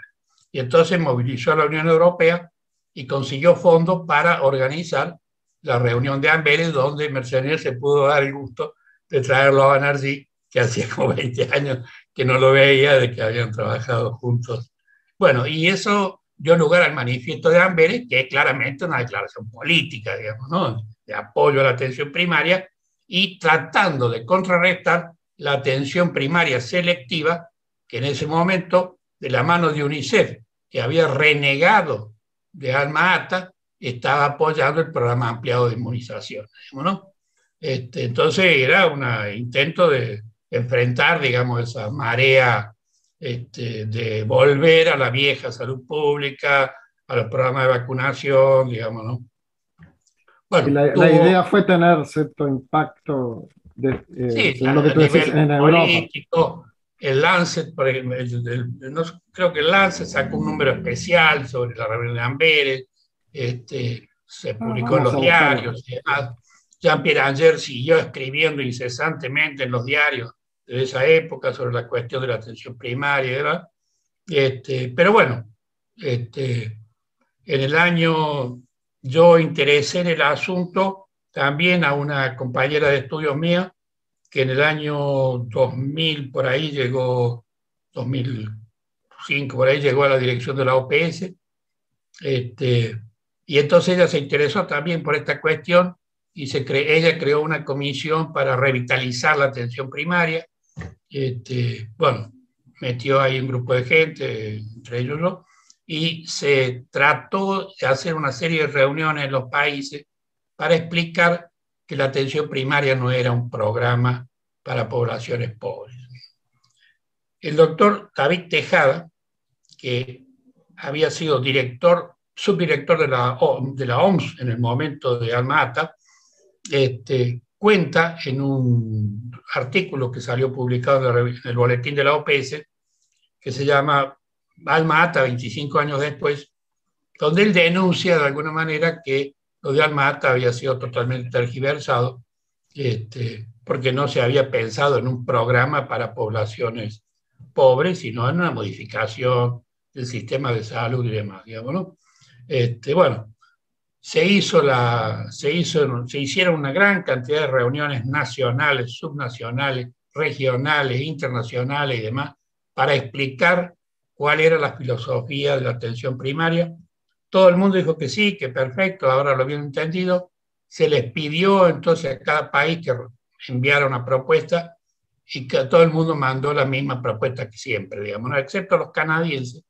Y entonces movilizó a la Unión Europea y consiguió fondos para organizar la reunión de Amberes, donde Mercedes se pudo dar el gusto de traerlo a Banerjee, que hacía como 20 años que no lo veía, de que habían trabajado juntos. Bueno, y eso dio lugar al manifiesto de Amberes, que es claramente una declaración política, digamos, ¿no? de apoyo a la atención primaria y tratando de contrarrestar la atención primaria selectiva, que en ese momento, de la mano de UNICEF, que había renegado de Alma Ata estaba apoyando el programa ampliado de inmunización. ¿no? Este, entonces era un intento de enfrentar, digamos, esa marea este, de volver a la vieja salud pública, a los programas de vacunación, digamos, ¿no? Bueno, la, idea fue tener cierto impacto de, eh, lo que tú decís, en Europa el Lancet, por ejemplo, no, creo que el Lancet sacó un número especial sobre la rebelión de Amberes, este, se ah, publicó en los diarios. Jean-Pierre Anger siguió escribiendo incesantemente en los diarios de esa época sobre la cuestión de la atención primaria demás. Este, pero bueno, este, en el año yo interesé en el asunto también a una compañera de estudios mía, que en el año 2000 por ahí llegó, 2005 por ahí llegó a la dirección de la OPS, este, y entonces ella se interesó también por esta cuestión y se ella creó una comisión para revitalizar la atención primaria. Este, bueno, metió ahí un grupo de gente, entre ellos yo, y se trató de hacer una serie de reuniones en los países para explicar que la atención primaria no era un programa para poblaciones pobres. El doctor David Tejada, que había sido director, subdirector de la, de la OMS en el momento de Alma este, cuenta en un artículo que salió publicado en el boletín de la OPS, que se llama Alma Ata 25 años después, donde él denuncia de alguna manera que lo de Alma Ata había sido totalmente tergiversado, este, porque no se había pensado en un programa para poblaciones pobres, sino en una modificación del sistema de salud y demás, digamos, Este, bueno, se, hizo la, se, hizo, se hicieron una gran cantidad de reuniones nacionales, subnacionales, regionales, internacionales y demás, para explicar cuál era la filosofía de la atención primaria. Todo el mundo dijo que sí, que perfecto, ahora lo habían entendido. Se les pidió entonces a cada país que enviara una propuesta y que todo el mundo mandó la misma propuesta que siempre, digamos, excepto los canadienses,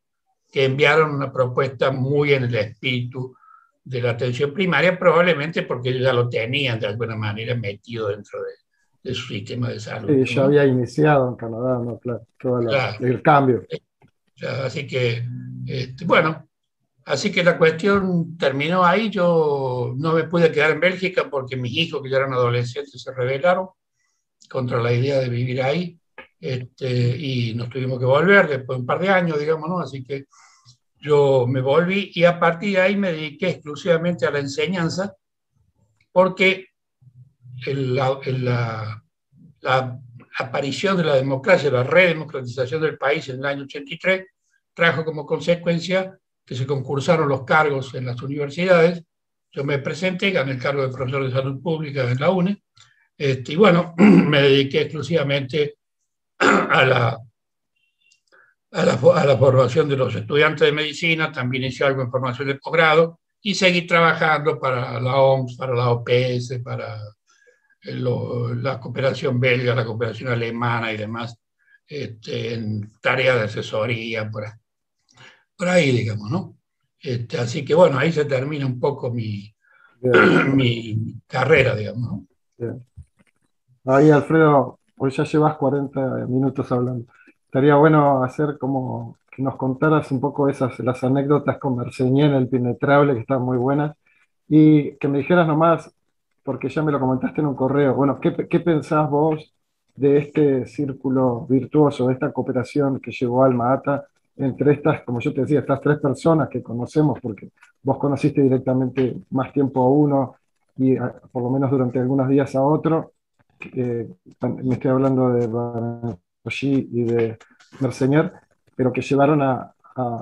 que enviaron una propuesta muy en el espíritu de la atención primaria, probablemente porque ellos ya lo tenían de alguna manera metido dentro de, su sistema de salud. Sí, ya había iniciado en Canadá, ¿no? Claro, todo el cambio así que, este, bueno, así que la cuestión terminó ahí. Yo no me pude quedar en Bélgica porque mis hijos, que ya eran adolescentes, se rebelaron contra la idea de vivir ahí. Este, y nos tuvimos que volver después de un par de años, digamos, ¿no? Así que yo me volví y a partir de ahí me dediqué exclusivamente a la enseñanza porque la, la aparición de la democracia, la redemocratización del país en el año 83, trajo como consecuencia que se concursaron los cargos en las universidades. Yo me presenté, gané el cargo de profesor de salud pública en la UNE, este, y bueno, me dediqué exclusivamente a la, a la, a, la, formación de los estudiantes de medicina, también hice algo en formación de posgrado, y seguí trabajando para la OMS, para la OPS, para la cooperación belga, la cooperación alemana y demás, este, en tareas de asesoría, por ahí, por ahí digamos, ¿no? Este, así que bueno, ahí se termina un poco mi, mi carrera, digamos. Ahí, Alfredo, hoy ya llevas 40 minutos hablando. Estaría bueno hacer como que nos contaras un poco esas, las anécdotas con Merceñén, el Penetrable, que están muy buenas, y que me dijeras nomás porque ya me lo comentaste en un correo. Bueno, ¿qué, qué pensás vos de este círculo virtuoso, de esta cooperación que llegó Alma Ata entre estas, como yo te decía, estas tres personas que conocemos, porque vos conociste directamente más tiempo a uno y por lo menos durante algunos días a otro. Eh, me estoy hablando de Y de Merceñer, pero que llevaron a,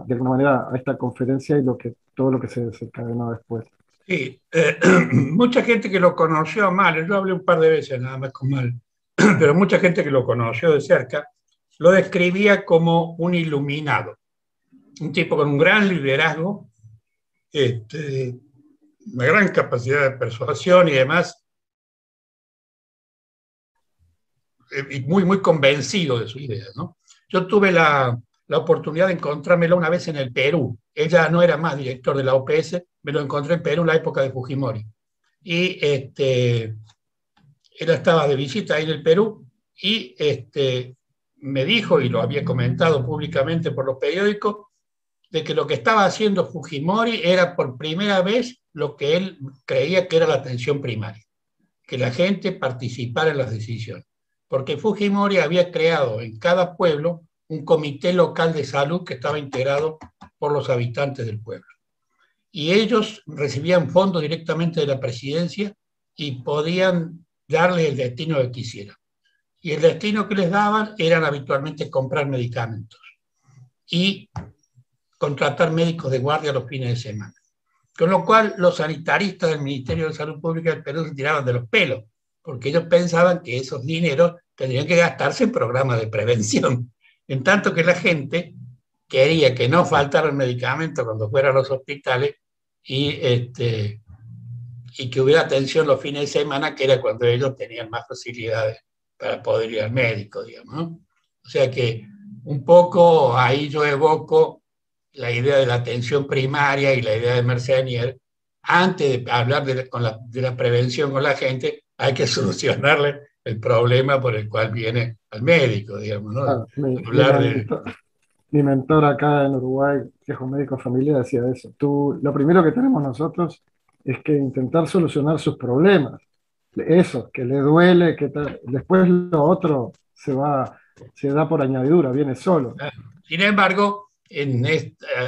de alguna manera a esta conferencia y lo que, todo lo que se desencadenó después. Sí, eh, mucha gente que lo conoció mal, yo hablé un par de veces nada más con mal, pero mucha gente que lo conoció de cerca lo describía como un iluminado, un tipo con un gran liderazgo, este, una gran capacidad de persuasión y demás, eh, muy, muy convencido de su idea. ¿no? Yo tuve la, la oportunidad de encontrármelo una vez en el Perú. Ella no era más director de la OPS, me lo encontré en Perú en la época de Fujimori. Y este, él estaba de visita ahí en el Perú y este, me dijo, y lo había comentado públicamente por los periódicos, de que lo que estaba haciendo Fujimori era por primera vez lo que él creía que era la atención primaria, que la gente participara en las decisiones. Porque Fujimori había creado en cada pueblo un comité local de salud que estaba integrado por los habitantes del pueblo. Y ellos recibían fondos directamente de la presidencia y podían darle el destino que quisieran. Y el destino que les daban eran habitualmente comprar medicamentos y contratar médicos de guardia los fines de semana. Con lo cual los sanitaristas del Ministerio de Salud Pública del Perú se tiraban de los pelos, porque ellos pensaban que esos dineros tendrían que gastarse en programas de prevención en tanto que la gente quería que no faltaran medicamentos cuando fuera a los hospitales y, este, y que hubiera atención los fines de semana, que era cuando ellos tenían más facilidades para poder ir al médico, digamos. O sea que un poco ahí yo evoco la idea de la atención primaria y la idea de Mersenier, antes de hablar de la, prevención con la gente, hay que solucionarle el problema por el cual viene al médico, digamos, ¿no? Ah, mi, mentor, acá en Uruguay, que es un médico familiar, decía eso. Tú, lo primero que tenemos nosotros es que intentar solucionar sus problemas. Eso, que le duele, que después lo otro se va, se da por añadidura, viene solo. Sin embargo, en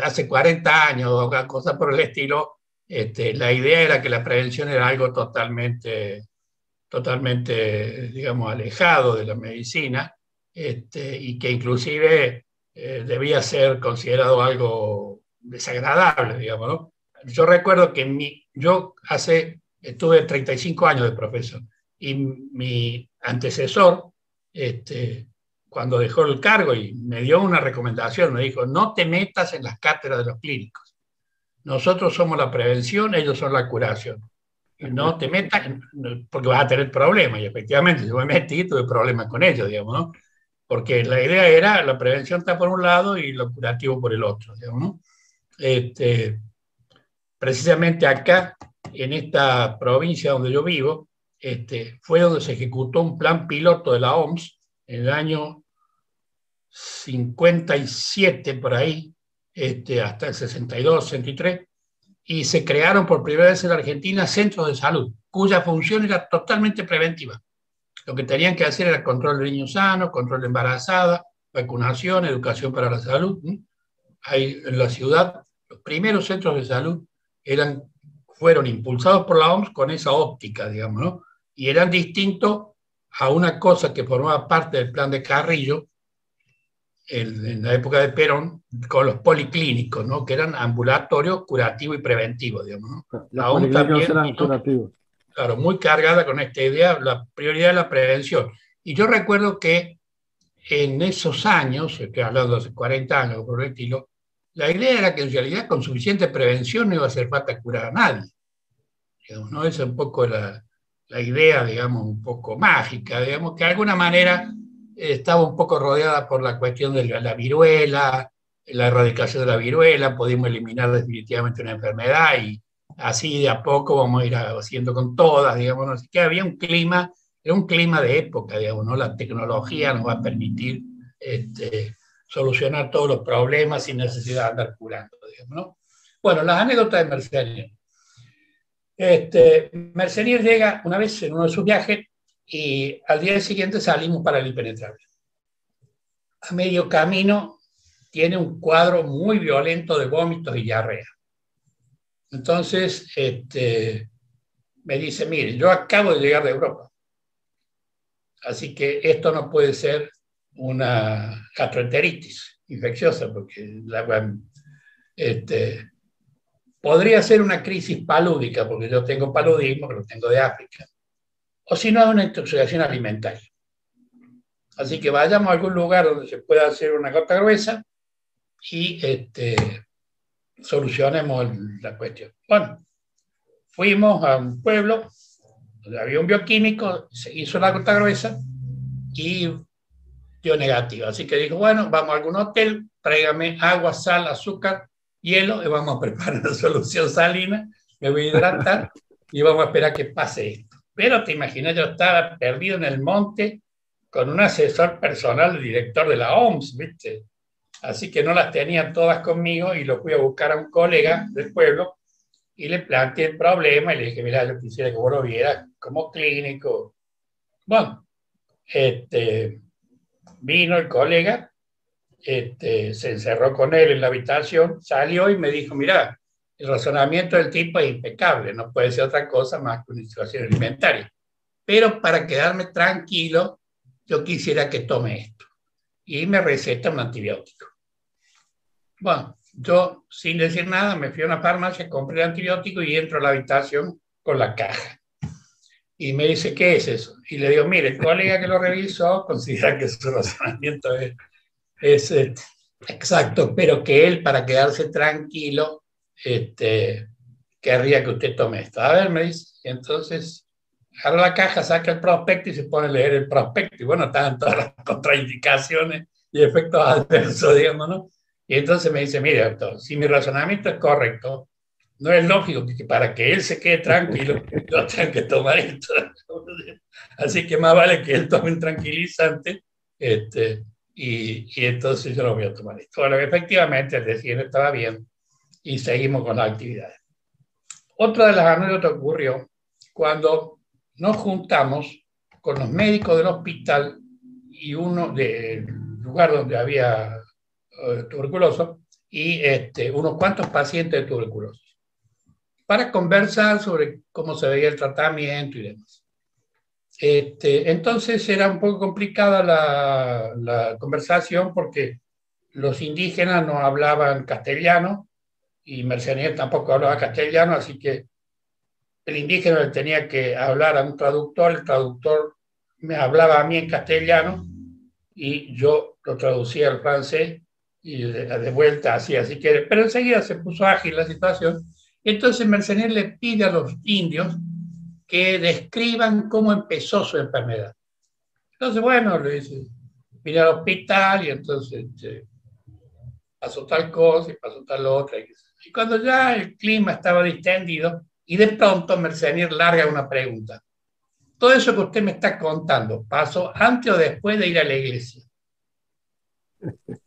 hace 40 años o cosas por el estilo, este, la idea era que la prevención era algo totalmente, totalmente digamos, alejado de la medicina este, y que inclusive eh, debía ser considerado algo desagradable, digamos. ¿no? Yo recuerdo que mi, yo hace, estuve 35 años de profesor y mi antecesor, este, cuando dejó el cargo y me dio una recomendación, me dijo, no te metas en las cátedras de los clínicos. Nosotros somos la prevención, ellos son la curación. Y no te metas, porque vas a tener problemas. Y efectivamente, yo me metí tuve problemas con ellos, digamos, ¿no? Porque la idea era, la prevención está por un lado y lo curativo por el otro, digamos, ¿no? Este, precisamente acá, en esta provincia donde yo vivo, este, fue donde se ejecutó un plan piloto de la OMS en el año 57 por ahí, este, hasta el 62, 63, y se crearon por primera vez en la Argentina centros de salud, cuya función era totalmente preventiva. Lo que tenían que hacer era control de niños sanos, control de embarazada, vacunación, educación para la salud. Ahí en la ciudad, los primeros centros de salud eran, fueron impulsados por la OMS con esa óptica, digamos, ¿no? Y eran distintos a una cosa que formaba parte del plan de Carrillo, en la época de Perón con los policlínicos, ¿no? que eran ambulatorios curativos y preventivos. Digamos, ¿no? La también, eran curativos. Claro, muy cargada con esta idea, la prioridad de la prevención. Y yo recuerdo que en esos años, estoy hablando de hace 40 años por el estilo, la idea era que en realidad con suficiente prevención no iba a hacer falta curar a nadie. ¿no? Esa es un poco la, la idea, digamos, un poco mágica, digamos, que de alguna manera estaba un poco rodeada por la cuestión de la viruela, la erradicación de la viruela, pudimos eliminar definitivamente una enfermedad y así de a poco vamos a ir haciendo con todas, digamos, así que había un clima, era un clima de época, digamos, ¿no? La tecnología nos va a permitir este, solucionar todos los problemas sin necesidad de andar curando, digamos, ¿no? Bueno, las anécdotas de Mercenier. Este, Mercenier llega una vez en uno de sus viajes y al día siguiente salimos para el impenetrable. A medio camino tiene un cuadro muy violento de vómitos y diarrea. Entonces, este, me dice, mire, yo acabo de llegar de Europa, así que esto no puede ser una gastroenteritis infecciosa, porque la, este, podría ser una crisis palúdica, porque yo tengo paludismo, que lo tengo de África o si no, una intoxicación alimentaria. Así que vayamos a algún lugar donde se pueda hacer una gota gruesa y este, solucionemos la cuestión. Bueno, fuimos a un pueblo donde había un bioquímico, se hizo la gota gruesa y dio negativo. Así que dijo, bueno, vamos a algún hotel, tráigame agua, sal, azúcar, hielo y vamos a preparar una solución salina, me voy a hidratar y vamos a esperar que pase esto. Pero te imaginas, yo estaba perdido en el monte con un asesor personal, el director de la OMS, ¿viste? Así que no las tenía todas conmigo y lo fui a buscar a un colega del pueblo y le planteé el problema y le dije, mira, yo quisiera que vos lo vieras como clínico. Bueno, este, vino el colega, este, se encerró con él en la habitación, salió y me dijo, mira, el razonamiento del tipo es impecable, no puede ser otra cosa más que una situación alimentaria. Pero para quedarme tranquilo, yo quisiera que tome esto. Y me receta un antibiótico. Bueno, yo sin decir nada me fui a una farmacia, compré el antibiótico y entro a la habitación con la caja. Y me dice, ¿qué es eso? Y le digo, mire, el colega que lo revisó considera que su razonamiento es, es eh, exacto, pero que él, para quedarse tranquilo, este, querría que usted tome esto. A ver, me dice. Y entonces agarra la caja, saca el prospecto y se pone a leer el prospecto. Y bueno, estaban todas las contraindicaciones y efectos adversos, digamos, ¿no? Y entonces me dice, mire, doctor, si mi razonamiento es correcto, no es lógico que para que él se quede tranquilo, yo tenga que tomar esto. Así que más vale que él tome un tranquilizante este, y, y, entonces yo lo voy a tomar esto. Bueno, efectivamente el decir estaba bien y seguimos con las actividades. Otra de las anécdotas ocurrió cuando nos juntamos con los médicos del hospital y uno del lugar donde había tuberculoso y este, unos cuantos pacientes de tuberculosis para conversar sobre cómo se veía el tratamiento y demás. Este, entonces era un poco complicada la, la conversación porque los indígenas no hablaban castellano y Mercenier tampoco hablaba castellano, así que el indígena le tenía que hablar a un traductor, el traductor me hablaba a mí en castellano y yo lo traducía al francés y de, vuelta así, así que, pero enseguida se puso ágil la situación. Entonces Mercenier le pide a los indios que describan cómo empezó su enfermedad. Entonces, bueno, le dice, vine al hospital y entonces este, pasó tal cosa y pasó tal otra. Y y cuando ya el clima estaba distendido, y de pronto Mercenier larga una pregunta. Todo eso que usted me está contando, ¿pasó antes o después de ir a la iglesia?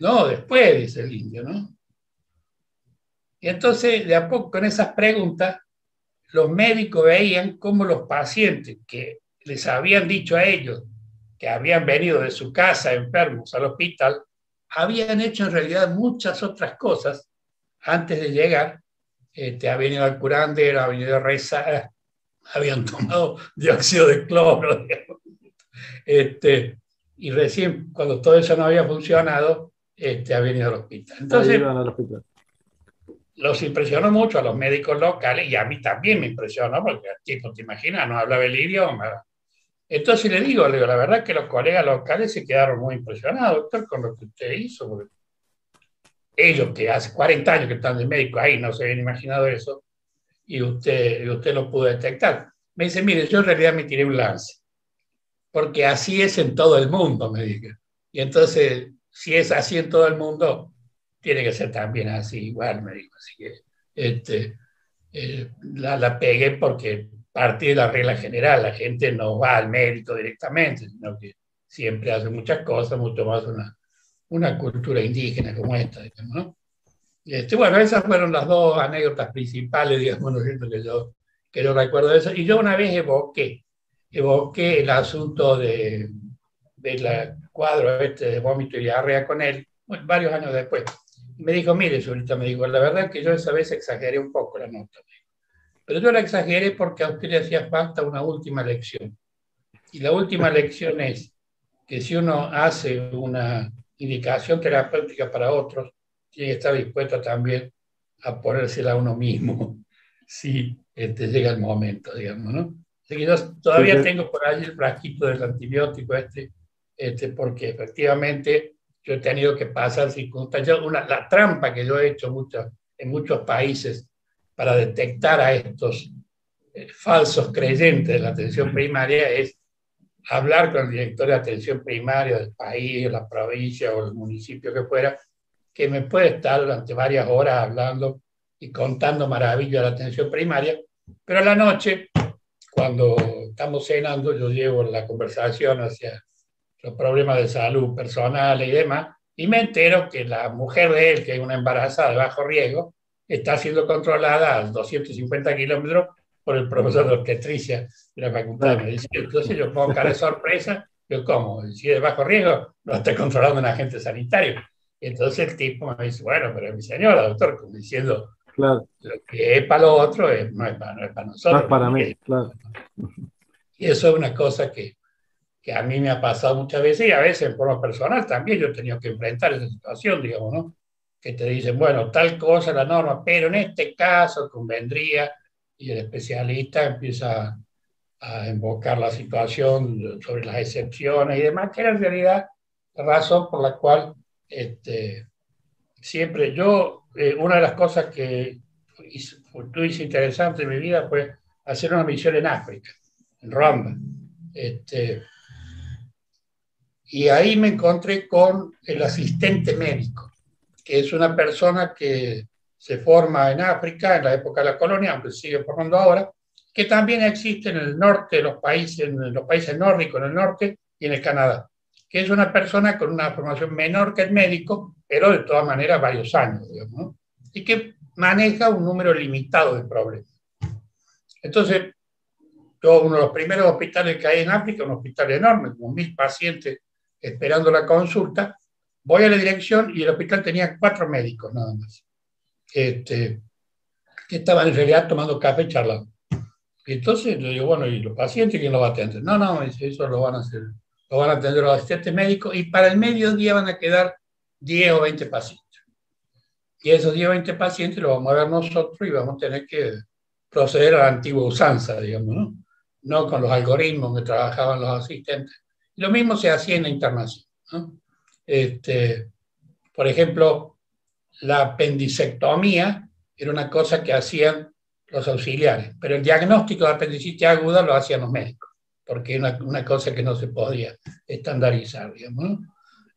No, después, dice el indio, ¿no? Y entonces, de a poco, con esas preguntas, los médicos veían cómo los pacientes que les habían dicho a ellos que habían venido de su casa enfermos al hospital, habían hecho en realidad muchas otras cosas antes de llegar, este, ha venido al curander, ha venido a rezar, habían tomado dióxido de cloro, este, y recién cuando todo eso no había funcionado, este, ha venido al hospital. Entonces, los impresionó mucho a los médicos locales y a mí también me impresionó, porque el tipo, te imaginas, no hablaba el idioma. Entonces le digo, le digo, la verdad que los colegas locales se quedaron muy impresionados, doctor, con lo que usted hizo, porque ellos que hace 40 años que están de médico ahí no se habían imaginado eso, y usted, usted lo pudo detectar. Me dice, mire, yo en realidad me tiré un lance, porque así es en todo el mundo, me dice. Y entonces, si es así en todo el mundo, tiene que ser también así, igual, me dijo. Así que este, eh, la, la pegué porque parte de la regla general, la gente no va al médico directamente, sino que siempre hace muchas cosas, mucho más una, una cultura indígena como esta, digamos, ¿no? Este, bueno, esas fueron las dos anécdotas principales, digamos, ¿no? que yo, que yo recuerdo de eso. Y yo una vez evoqué, evoqué el asunto de, del cuadro este de vómito y diarrea con él, varios años después. Y me dijo, mire, ahorita me dijo, la verdad es que yo esa vez exageré un poco la nota. Pero yo la exageré porque a usted le hacía falta una última lección. Y la última lección es que si uno hace una indicación terapéutica para otros, tiene que estar dispuesto también a ponérsela a uno mismo si este, llega el momento, digamos, ¿no? Así que yo todavía tengo por ahí el frasquito del antibiótico este, este, porque efectivamente yo he tenido que pasar circunstancias, una, la trampa que yo he hecho en muchos países para detectar a estos eh, falsos creyentes de la atención primaria es hablar con el director de atención primaria del país, la provincia o el municipio que fuera, que me puede estar durante varias horas hablando y contando maravillas de la atención primaria, pero a la noche, cuando estamos cenando, yo llevo la conversación hacia los problemas de salud personal y demás, y me entero que la mujer de él, que es una embarazada de bajo riesgo, está siendo controlada a 250 kilómetros por el profesor de orquestricia de la facultad de medicina. Entonces yo pongo cara de sorpresa, yo como, si es de bajo riesgo, lo está controlando un agente sanitario. Entonces el tipo me dice, bueno, pero mi señora, doctor, como diciendo, claro. lo que es para lo otro no, es para, no es para nosotros. No es para mí, claro. Y eso es una cosa que, que a mí me ha pasado muchas veces y a veces en forma personal también yo he tenido que enfrentar esa situación, digamos, ¿no? Que te dicen, bueno, tal cosa la norma, pero en este caso convendría y el especialista empieza a invocar la situación sobre las excepciones y demás, que era en realidad la razón por la cual este, siempre yo, eh, una de las cosas que hice, hice interesante en mi vida fue hacer una misión en África, en Ruanda. Este, y ahí me encontré con el asistente médico que es una persona que se forma en África en la época de la colonia, aunque sigue formando ahora, que también existe en el norte los países, en los países nórdicos, en el norte y en el Canadá, que es una persona con una formación menor que el médico, pero de todas maneras varios años, digamos, y que maneja un número limitado de problemas. Entonces, yo, uno de los primeros hospitales que hay en África, un hospital enorme, con mil pacientes esperando la consulta, voy a la dirección y el hospital tenía cuatro médicos nada más, este, que estaban en realidad tomando café y charlando. Entonces le digo, bueno, ¿y los pacientes quién lo va a atender? No, no, eso lo van a hacer, lo van a atender los asistentes médicos y para el mediodía van a quedar 10 o 20 pacientes. Y esos 10 o 20 pacientes los vamos a ver nosotros y vamos a tener que proceder a la antigua usanza, digamos, ¿no? No con los algoritmos que trabajaban los asistentes. lo mismo se hacía en la internación, ¿no? Este, por ejemplo, la apendicectomía era una cosa que hacían los auxiliares, pero el diagnóstico de apendicitis aguda lo hacían los médicos, porque era una, cosa que no se podía estandarizar.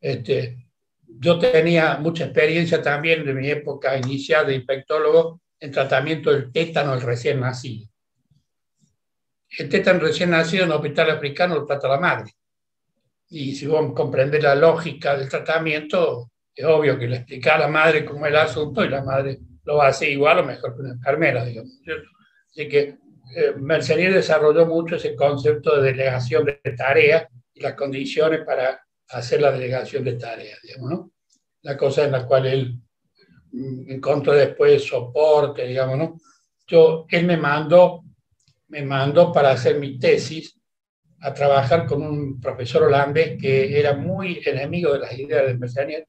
Este, yo tenía mucha experiencia también de mi época inicial de infectólogo en tratamiento del tétano del recién nacido. El tétano recién nacido en el hospital africano lo trata la madre. Y si vos comprendés la lógica del tratamiento, es obvio que le explica a la madre cómo es el asunto y la madre lo hacer igual o mejor que una enfermera, digamos. Así que eh, Mercenier desarrolló mucho ese concepto de delegación de tareas y las condiciones para hacer la delegación de tareas, digamos, ¿no? La cosa en la cual él mm, encontró después soporte, digamos, ¿no? Yo, él me mandó, me mandó para hacer mi tesis a trabajar con un profesor holandés que era muy enemigo de las ideas de Mercenier,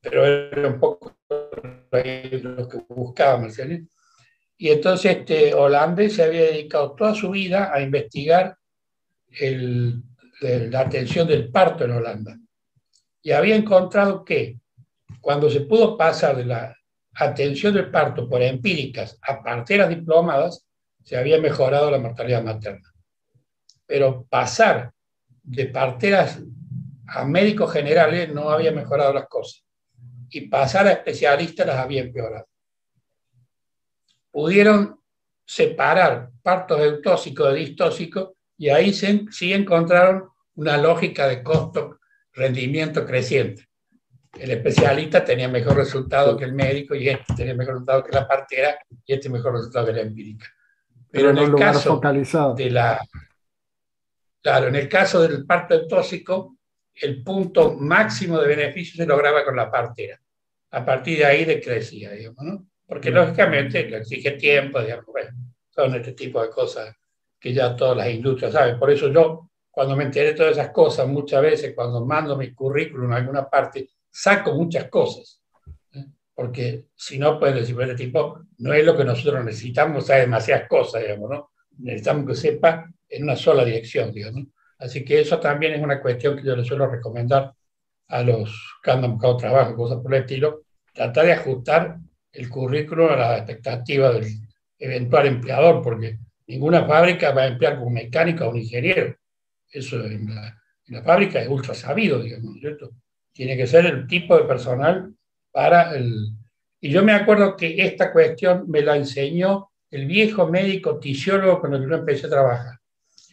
pero era un poco lo que buscaba Mercedes. Y entonces este holandés se había dedicado toda su vida a investigar el, la atención del parto en Holanda. Y había encontrado que cuando se pudo pasar de la atención del parto por empíricas a parteras diplomadas, se había mejorado la mortalidad materna. Pero pasar de parteras a médicos generales no había mejorado las cosas y pasar a especialistas las había empeorado. Pudieron separar partos eutóxicos de distóxicos y ahí sí encontraron una lógica de costo-rendimiento creciente. El especialista tenía mejor resultado que el médico y este tenía mejor resultado que la partera y este mejor resultado que la empírica. Pero, en el caso de la... Claro, en el caso del parto eutóxico, el punto máximo de beneficio se lograba con la partera. A partir de ahí decrecía, digamos, ¿no? Porque lógicamente le exige tiempo, digamos, bueno, son este tipo de cosas que ya todas las industrias saben. Por eso yo, cuando me enteré de todas esas cosas, muchas veces cuando mando mi currículum a alguna parte, saco muchas cosas. ¿eh? Porque si no, pueden decir, este tipo no es lo que nosotros necesitamos, sabe demasiadas cosas, digamos, ¿no? Necesitamos que sepa en una sola dirección, digamos. Así que eso también es una cuestión que yo le suelo recomendar a los que han buscado trabajo, cosas por el estilo, tratar de ajustar el currículo a la expectativa del eventual empleador, porque ninguna fábrica va a emplear un mecánico o un ingeniero. Eso en la, fábrica es ultra sabido, digamos, ¿cierto? Tiene que ser el tipo de personal para el... Y yo me acuerdo que esta cuestión me la enseñó el viejo médico tisiólogo con el que yo empecé a trabajar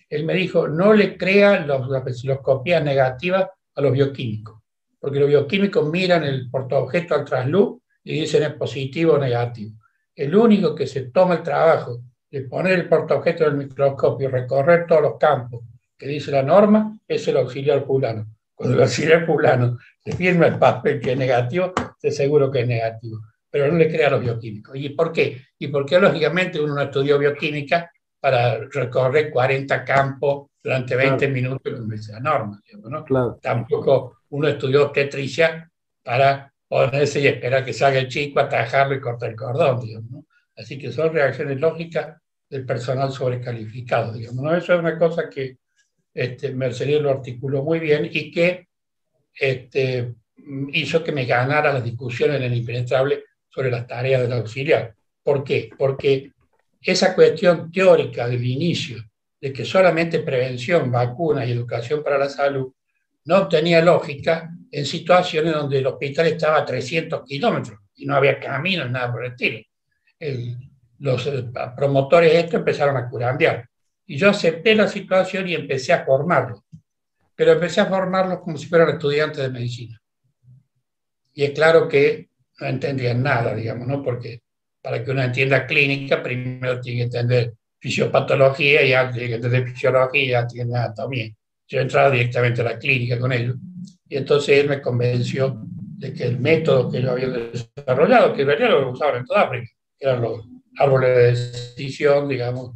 él me dijo, no le crea los, las copias negativas a los bioquímicos, porque los bioquímicos miran el portaobjeto al trasluz y dicen es positivo o negativo. El único que se toma el trabajo de poner el portaobjeto del microscopio y recorrer todos los campos que dice la norma es el auxiliar fulano. Cuando el auxiliar fulano se firma el papel que es negativo, te seguro que es negativo. Pero no le crea a los bioquímicos. ¿Y por qué? Y porque lógicamente uno no estudió bioquímica para recorrer 40 campos durante 20 minutos con esa norma. ¿no? Tampoco uno estudió tetricia para ponerse y esperar que salga el chico, atajarlo y cortar el cordón. ¿no? Así que son reacciones lógicas del personal sobrecalificado. Digamos, ¿no? Eso es una cosa que este, Mercedes lo articuló muy bien y que este, hizo que me ganara las discusiones en el impenetrable sobre las tareas del auxiliar. ¿Por qué? Porque esa cuestión teórica del inicio de que solamente prevención, vacuna y educación para la salud no tenía lógica en situaciones donde el hospital estaba a 300 kilómetros y no había caminos, nada por el estilo. los eh, promotores de esto empezaron a curandear. Y yo acepté la situación y empecé a formarlos. Pero empecé a formarlos como si fueran estudiantes de medicina. Y es claro que no entendían nada, digamos, ¿no? Porque para que uno entienda clínica, primero tiene que entender fisiopatología, ya tiene que entender fisiología, ya tiene anatomía. Yo entraba directamente a la clínica con ellos. Y entonces él me convenció de que el método que yo había desarrollado, que en realidad lo usaban en toda África, eran los árboles de decisión, digamos,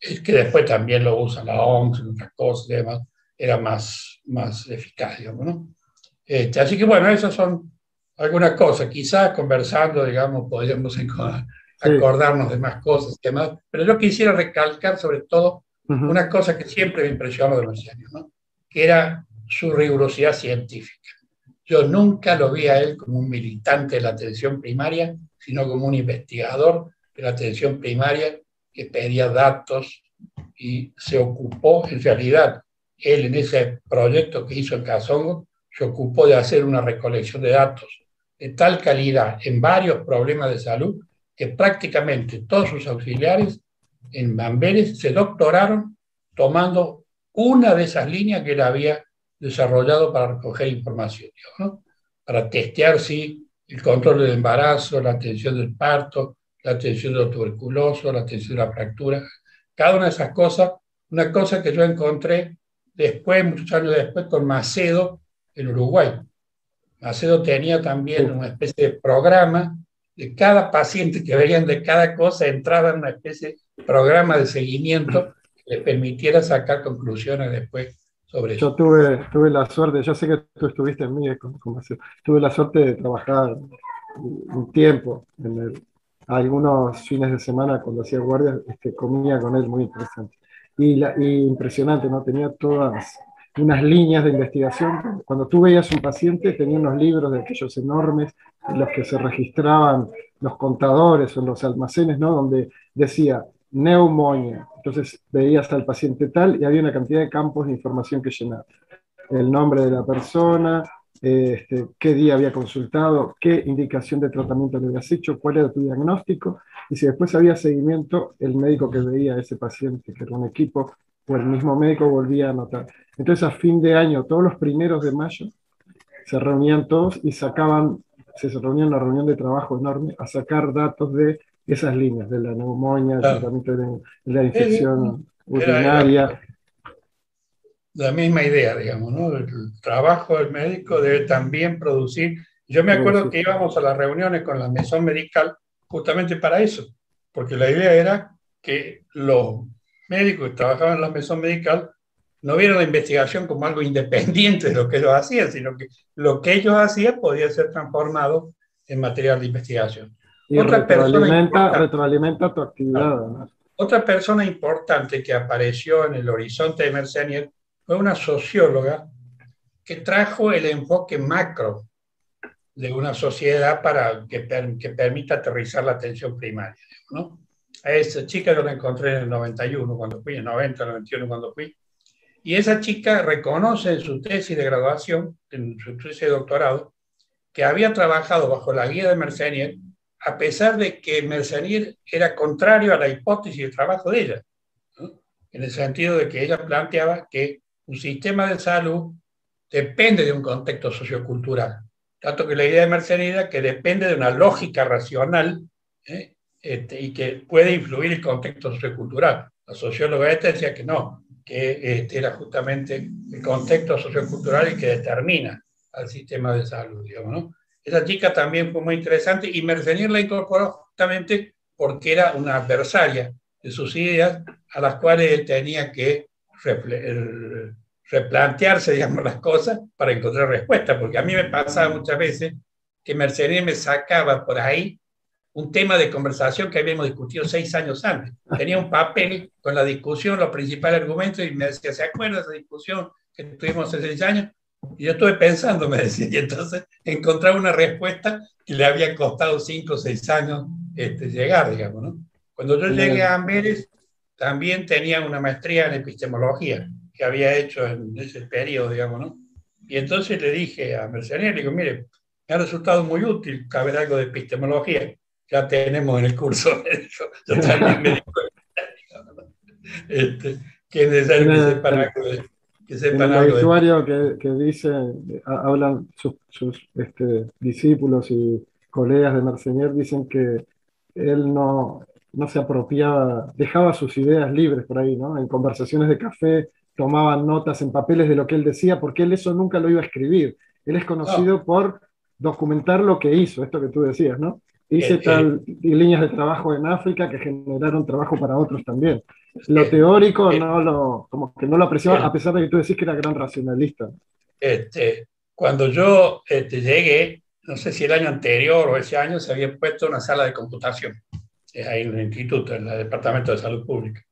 es que después también lo usan la OMS otras cosas y demás, era más, más eficaz, digamos, ¿no? Este, así que bueno, esas son algunas cosas. Quizás conversando, digamos, podríamos acordarnos de más cosas y demás, pero yo quisiera recalcar sobre todo una cosa que siempre me impresionó de Marciano, ¿no? que era su rigurosidad científica. Yo nunca lo vi a él como un militante de la atención primaria, sino como un investigador de la atención primaria que pedía datos y se ocupó, en realidad, él en ese proyecto que hizo en Casongo, se ocupó de hacer una recolección de datos de tal calidad en varios problemas de salud que prácticamente todos sus auxiliares en Bamberes se doctoraron tomando una de esas líneas que él había desarrollado para recoger información, para testear si el control del embarazo, la atención del parto, la atención del tuberculoso, la atención de la fractura, cada una de esas cosas, una cosa que yo encontré después, muchos años después, con Macedo en Uruguay. Macedo tenía también una especie de programa de cada paciente que veían de cada cosa, entraba en una especie de programa de seguimiento que le permitiera sacar conclusiones después sobre eso. Yo tuve, tuve la suerte, yo sé que tú estuviste en mí, como, tuve la suerte de trabajar un tiempo en el, algunos fines de semana cuando hacía guardia, este, comía con él muy interesante. Y, la, y impresionante, ¿no? Tenía todas unas líneas de investigación. Cuando tú veías un paciente, tenía unos libros de aquellos enormes en los que se registraban los contadores o los almacenes, ¿no? Donde decía neumonía. Entonces veías al paciente tal y había una cantidad de campos de información que llenar. El nombre de la persona, este, qué día había consultado, qué indicación de tratamiento le habías hecho, cuál era tu diagnóstico, y si después había seguimiento, el médico que veía a ese paciente, que era un equipo, o el mismo médico volvía a anotar. Entonces a fin de año, todos los primeros de mayo, se reunían todos y sacaban, se reunían en una reunión de trabajo enorme a sacar datos de esas líneas, de la neumonía, tratamiento de, la infección urinaria. La misma idea, digamos, ¿no? El trabajo del médico debe también producir. Yo me acuerdo que íbamos a las reuniones con la mesón medical justamente para eso, porque la idea era que los médicos que trabajaban en la mesón medical no vieron la investigación como algo independiente de lo que ellos hacían, sino que lo que ellos hacían podía ser transformado en material de investigación. Y otra retroalimenta, persona retroalimenta tu actividad. Otra persona importante que apareció en el horizonte de Mercenier fue una socióloga que trajo el enfoque macro de una sociedad para que, que permita aterrizar la atención primaria. ¿no? A esa chica yo la encontré en el 91 cuando fui, en el 90, 91 cuando fui, y esa chica reconoce en su tesis de graduación, en su tesis de doctorado, que había trabajado bajo la guía de Mersenier, a pesar de que Mersenier era contrario a la hipótesis de trabajo de ella, en el sentido de que ella planteaba que un sistema de salud depende de un contexto sociocultural, tanto que la idea de Mersenier era que depende de una lógica racional ¿eh? este, y que puede influir el contexto sociocultural. La socióloga esta decía que no, que este, era justamente el contexto sociocultural el que determina al sistema de salud, digamos, ¿no? Esa chica también fue muy interesante y Mercenier la incorporó justamente porque era una adversaria de sus ideas a las cuales él tenía que replantearse, digamos, las cosas para encontrar respuestas, porque a mí me pasaba muchas veces que Mercenier me sacaba por ahí un tema de conversación que habíamos discutido seis años antes. Tenía un papel con la discusión, los principales argumentos, y me decía, ¿se acuerda de esa discusión que tuvimos hace seis años? Y yo estuve pensando, me decía, y entonces encontrar una respuesta que le había costado cinco o seis años este, llegar, digamos, ¿no? Cuando yo llegué a Amberes, también tenía una maestría en epistemología que había hecho en ese periodo, digamos, ¿no? Y entonces le dije a Mercedes, le digo, mire, me ha resultado muy útil saber algo de epistemología. Ya tenemos en el curso, yo también me digo, este, que es necesario que sepan algo de, que sepan en el usuario que, que, dice, hablan sus, sus este, discípulos y colegas de Mercenier, dicen que él no, no se apropiaba, dejaba sus ideas libres por ahí, ¿no? En conversaciones de café tomaban notas en papeles de lo que él decía, porque él eso nunca lo iba a escribir. Él es conocido por documentar lo que hizo, esto que tú decías, ¿no? Hice tal líneas de trabajo en África que generaron trabajo para otros también. Lo teórico no lo, como que no lo apreciaba, a pesar de que tú decís que era gran racionalista. Este, cuando yo este, llegué, no sé si el año anterior o ese año, se había puesto una sala de computación ahí en el instituto, en el Departamento de Salud Pública.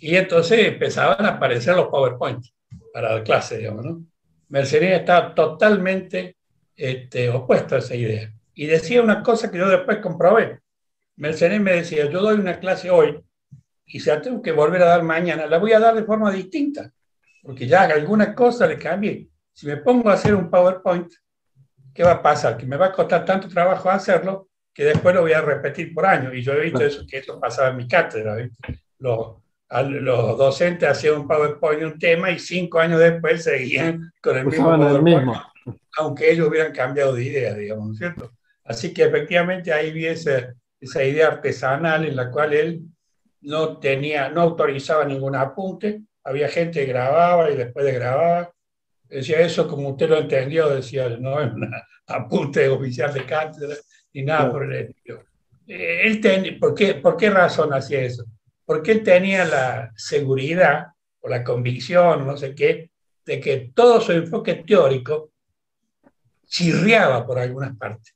Y entonces empezaban a aparecer los PowerPoint para la clase, digamos, ¿no? Mercedes estaba totalmente este, opuesto a esa idea. Y decía una cosa que yo después comprobé. Mercedes me decía, yo doy una clase hoy y si la tengo que volver a dar mañana, la voy a dar de forma distinta, porque ya alguna cosa le cambié. Si me pongo a hacer un PowerPoint, ¿qué va a pasar? Que me va a costar tanto trabajo hacerlo que después lo voy a repetir por año. Y yo he visto eso, que eso pasaba en mi cátedra. Los, los docentes hacían un PowerPoint un tema y cinco años después seguían con el mismo PowerPoint, aunque ellos hubieran cambiado de idea, digamos, ¿no es cierto? Así que efectivamente ahí vi esa, esa idea artesanal en la cual él no tenía, no autorizaba ningún apunte, había gente que grababa y después de grababa, decía eso como usted lo entendió, decía, no es un apunte oficial de cátedra, ni nada por el estilo. Eh, él ten, ¿por, qué, ¿Por qué razón hacía eso? Porque él tenía la seguridad o la convicción, no sé qué, de que todo su enfoque teórico chirriaba por algunas partes.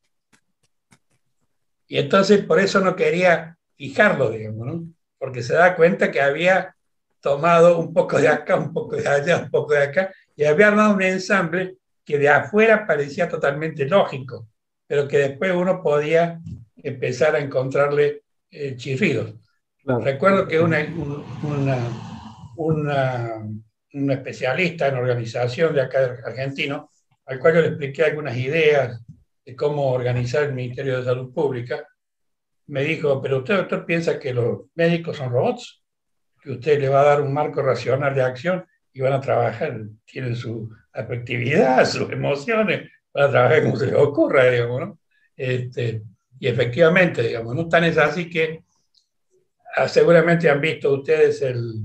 Y entonces por eso no quería fijarlo, digamos, ¿no? Porque se da cuenta que había tomado un poco de acá, un poco de allá, un poco de acá, y había armado un ensamble que de afuera parecía totalmente lógico, pero que después uno podía empezar a encontrarle eh, chirridos. Recuerdo que una, una, una, especialista en organización de acá argentino, al cual yo le expliqué algunas ideas de cómo organizar el Ministerio de Salud Pública, me dijo, pero usted, doctor, piensa que los médicos son robots, que usted le va a dar un marco racional de acción y van a trabajar, tienen su afectividad, sus emociones, para trabajar como se les ocurra, digamos, ¿no? Este, y efectivamente, digamos, no tan es así que ah, seguramente han visto ustedes el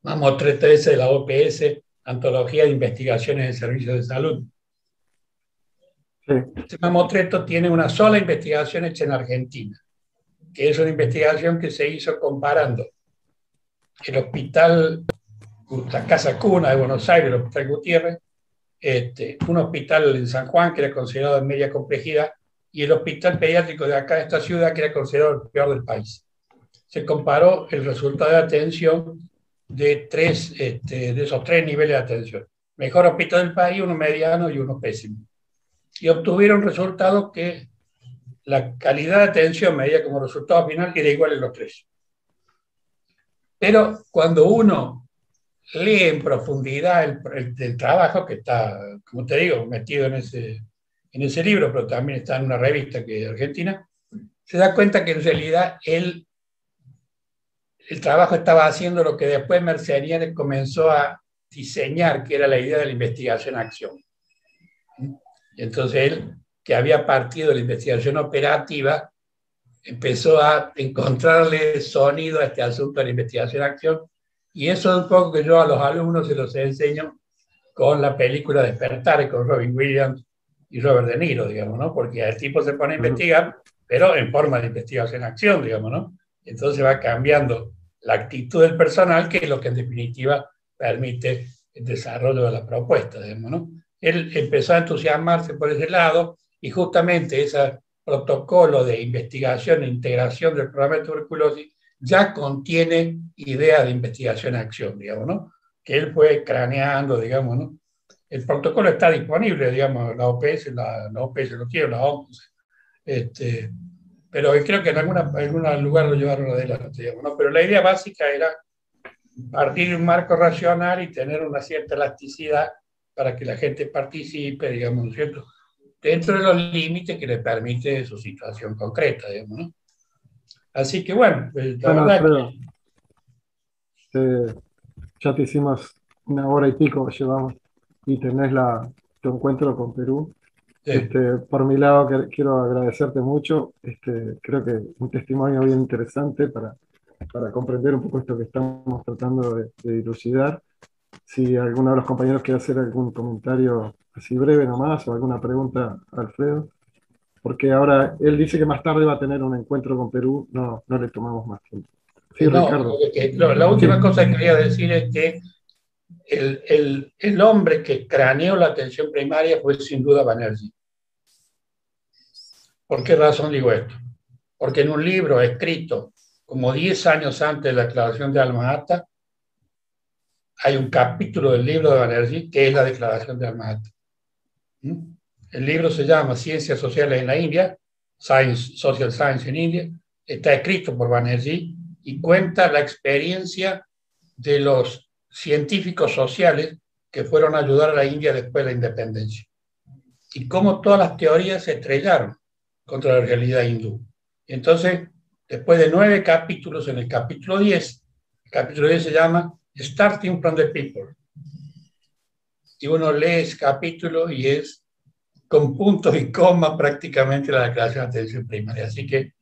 vamos 313 de la OPS, Antología de Investigaciones en Servicios de Salud. Sí. Mamotreto tiene una sola investigación hecha en Argentina, que es una investigación que se hizo comparando el hospital, la Casa Cuna de Buenos Aires, el Hospital Gutiérrez, este, un hospital en San Juan que era considerado de media complejidad y el hospital pediátrico de acá, de esta ciudad, que era considerado el peor del país. Se comparó el resultado de atención de, tres, este, de esos tres niveles de atención. Mejor hospital del país, uno mediano y uno pésimo. Y obtuvieron resultados que la calidad de atención medida como resultado final era igual en los tres. Pero cuando uno lee en profundidad el, trabajo que está, como te digo, metido en ese, en ese libro, pero también está en una revista que es argentina, se da cuenta que en realidad él, el trabajo estaba haciendo lo que después Mercenier comenzó a diseñar, que era la idea de la investigación-acción. Entonces él, que había partido de la investigación operativa, empezó a encontrarle sonido a este asunto de la investigación-acción y eso es un poco que yo a los alumnos se los enseño con la película Despertar con Robin Williams y Robert De Niro, digamos, ¿no? Porque el tipo se pone a investigar, pero en forma de investigación en acción, digamos, ¿no? Entonces va cambiando la actitud del personal, que es lo que en definitiva permite el desarrollo de la propuesta, digamos, ¿no? Él empezó a entusiasmarse por ese lado y justamente ese protocolo de investigación e integración del programa de tuberculosis ya contiene idea de investigación en acción, digamos, ¿no? Que él fue craneando, digamos, ¿no? El protocolo está disponible, digamos, la OPS, la, la OPS lo tiene, la OMS, este, pero creo que en, alguna, algún lugar lo llevaron adelante, digamos, ¿no? Pero la idea básica era partir de un marco racional y tener una cierta elasticidad para que la gente participe, digamos, ¿no es cierto? Dentro de los límites que le permite su situación concreta, digamos, ¿no? Así que bueno, pues, la verdad que... ya te hicimos una hora y pico, llevamos, y tenés la, tu encuentro con Perú. Este, por mi lado, quiero agradecerte mucho. Este, creo que un testimonio bien interesante para, para comprender un poco esto que estamos tratando de, de dilucidar. Si alguno de los compañeros quiere hacer algún comentario así breve nomás o alguna pregunta Alfredo, porque ahora él dice que más tarde va a tener un encuentro con Perú, no, no le tomamos más tiempo. Sí, Ricardo. la última cosa que quería decir es que el, el, el, hombre que craneó la atención primaria fue sin duda Banerjee. ¿Por qué razón digo esto? Porque en un libro escrito como 10 años antes de la declaración de Alma Ata, hay un capítulo del libro de Banerjee que es la declaración de Alma. ¿Mm? El libro se llama Ciencias Sociales en la India, Science, Social Science en India, está escrito por Banerjee y cuenta la experiencia de los científicos sociales que fueron a ayudar a la India después de la independencia. Y cómo todas las teorías se estrellaron contra la realidad hindú. entonces, después de nueve capítulos, en el capítulo 10, el capítulo 10 se llama Starting from the People. Y uno lee ese capítulo y es con puntos y comas prácticamente la declaración de atención primaria. Así que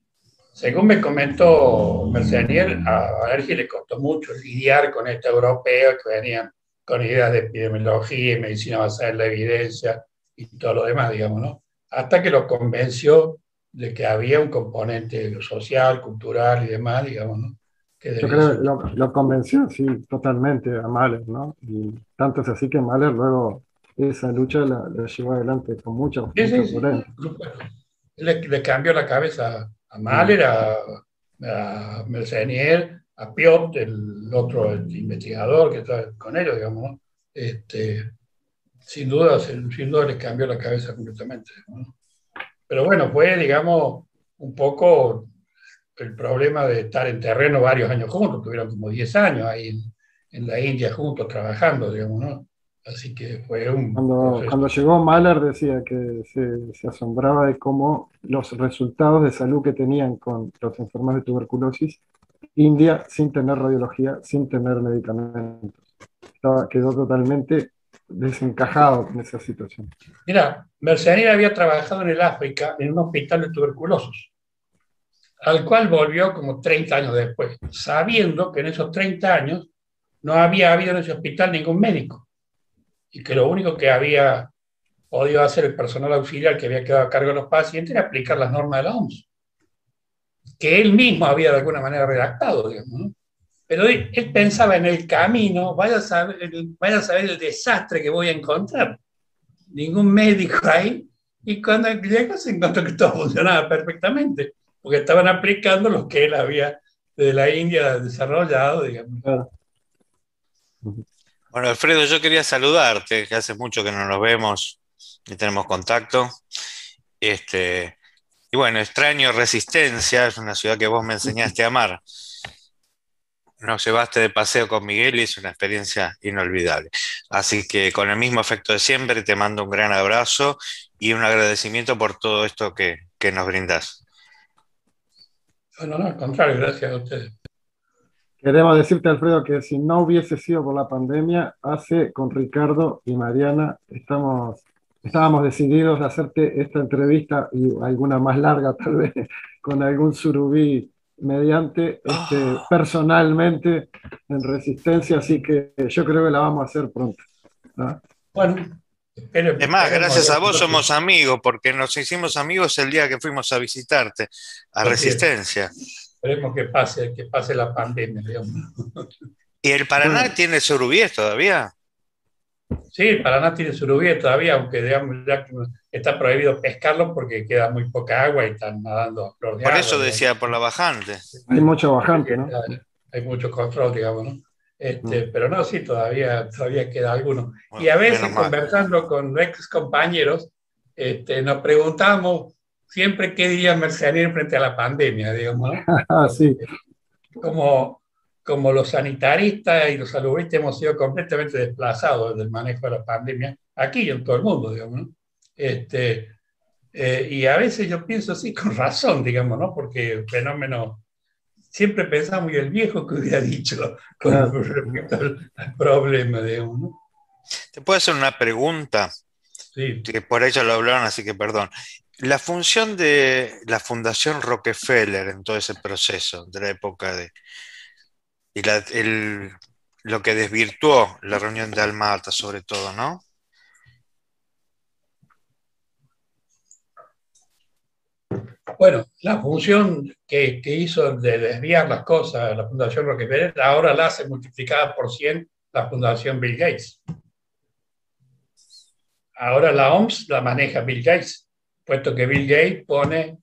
según me comentó Mercenier, a Ergi le costó mucho lidiar con este europeo que venían con ideas de epidemiología y medicina basada en la evidencia y todo lo demás, digamos, ¿no? Hasta que lo convenció de que había un componente social, cultural y demás, digamos, ¿no? Yo creo que lo, lo, convenció, sí, totalmente a Mahler, ¿no? Y tanto es así que Mahler luego esa lucha la, llevó adelante con mucha sí, sí, sí, le, le cambió la cabeza a Mahler, a, a Mercenier, a Piot, el otro investigador que está con ellos, digamos, este, sin duda, sin duda les cambió la cabeza completamente. Pero bueno, fue, digamos, un poco el problema de estar en terreno varios años juntos, tuvieron como 10 años ahí en, en la India juntos trabajando, digamos, ¿no? Así que fue un... Cuando, cuando llegó Mahler decía que se, se, asombraba de cómo los resultados de salud que tenían con los enfermos de tuberculosis, India sin tener radiología, sin tener medicamentos. Estaba, quedó totalmente desencajado en esa situación. Mira, Mercedes había trabajado en el África en un hospital de tuberculosos, al cual volvió como 30 años después, sabiendo que en esos 30 años no había habido en ese hospital ningún médico y que lo único que había podido hacer el personal auxiliar que había quedado a cargo de los pacientes era aplicar las normas de la OMS, que él mismo había de alguna manera redactado. Pero él, pensaba en el camino, vaya a, saber, vaya a saber el desastre que voy a encontrar. Ningún médico ahí. Y cuando llegó se encontró que todo funcionaba perfectamente, porque estaban aplicando lo que él había de la India desarrollado, digamos. Bueno, Alfredo, yo quería saludarte, que hace mucho que no nos vemos y tenemos contacto. Este, y bueno, extraño Resistencia, es una ciudad que vos me enseñaste a amar. Nos llevaste de paseo con Miguel y es una experiencia inolvidable. Así que con el mismo efecto de siempre, te mando un gran abrazo y un agradecimiento por todo esto que, que nos brindas. No, no, al contrario, gracias a ustedes. Queremos decirte, Alfredo, que si no hubiese sido por la pandemia, hace con Ricardo y Mariana, estamos, estábamos decididos a hacerte esta entrevista y alguna más larga tal vez con algún surubí mediante este, ah. personalmente en resistencia, así que yo creo que la vamos a hacer pronto. Bueno, es más, gracias a vos somos amigos, porque nos hicimos amigos el día que fuimos a visitarte a Resistencia. Esperemos que pase, que pase la pandemia. ¿Y el Paraná tiene surubíes todavía? Sí, el Paraná tiene surubíes todavía, aunque digamos, ya está prohibido pescarlo porque queda muy poca agua y están nadando Por eso decía, por la bajante. Hay mucho bajante, ¿no? Hay mucho control, digamos, ¿no? Este, mm. Pero no, sí, todavía, todavía queda alguno. y a veces conversando con ex compañeros, este, nos preguntamos siempre qué diría Mercedes frente a la pandemia, digamos. Ah, sí. Como, como los sanitaristas y los saludistas hemos sido completamente desplazados del manejo de la pandemia, aquí y en todo el mundo, digamos, ¿no? Este, eh, y a veces yo pienso así con razón, digamos, ¿no? Porque el fenómeno, siempre pensamos, y el viejo que hubiera dicho con respecto al, problema, digamos, ¿no? ¿Te puedo hacer una pregunta? Sí. Que por ello lo hablaron, así que perdón. La función de la Fundación Rockefeller en todo ese proceso de la época de, y lo que desvirtuó la reunión de Almata, sobre todo, ¿no? Bueno, la función que, hizo de desviar las cosas la Fundación Rockefeller, ahora la hace multiplicada por 100 la Fundación Bill Gates. Ahora la OMS la maneja Bill Gates, puesto que Bill Gates pone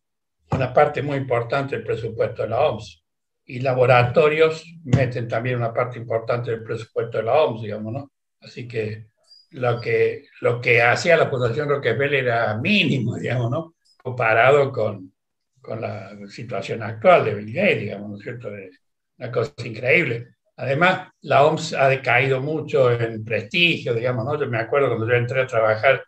una parte muy importante del presupuesto de la OMS y laboratorios meten también una parte importante del presupuesto de la OMS, digamos, ¿no? Así que lo que, lo que hacía la Fundación Rockefeller era mínimo, digamos, ¿no? Comparado con, con la situación actual de Bill Gates, digamos, ¿no es cierto? una cosa increíble. Además, la OMS ha decaído mucho en prestigio, digamos, ¿no? Yo me acuerdo cuando yo entré a trabajar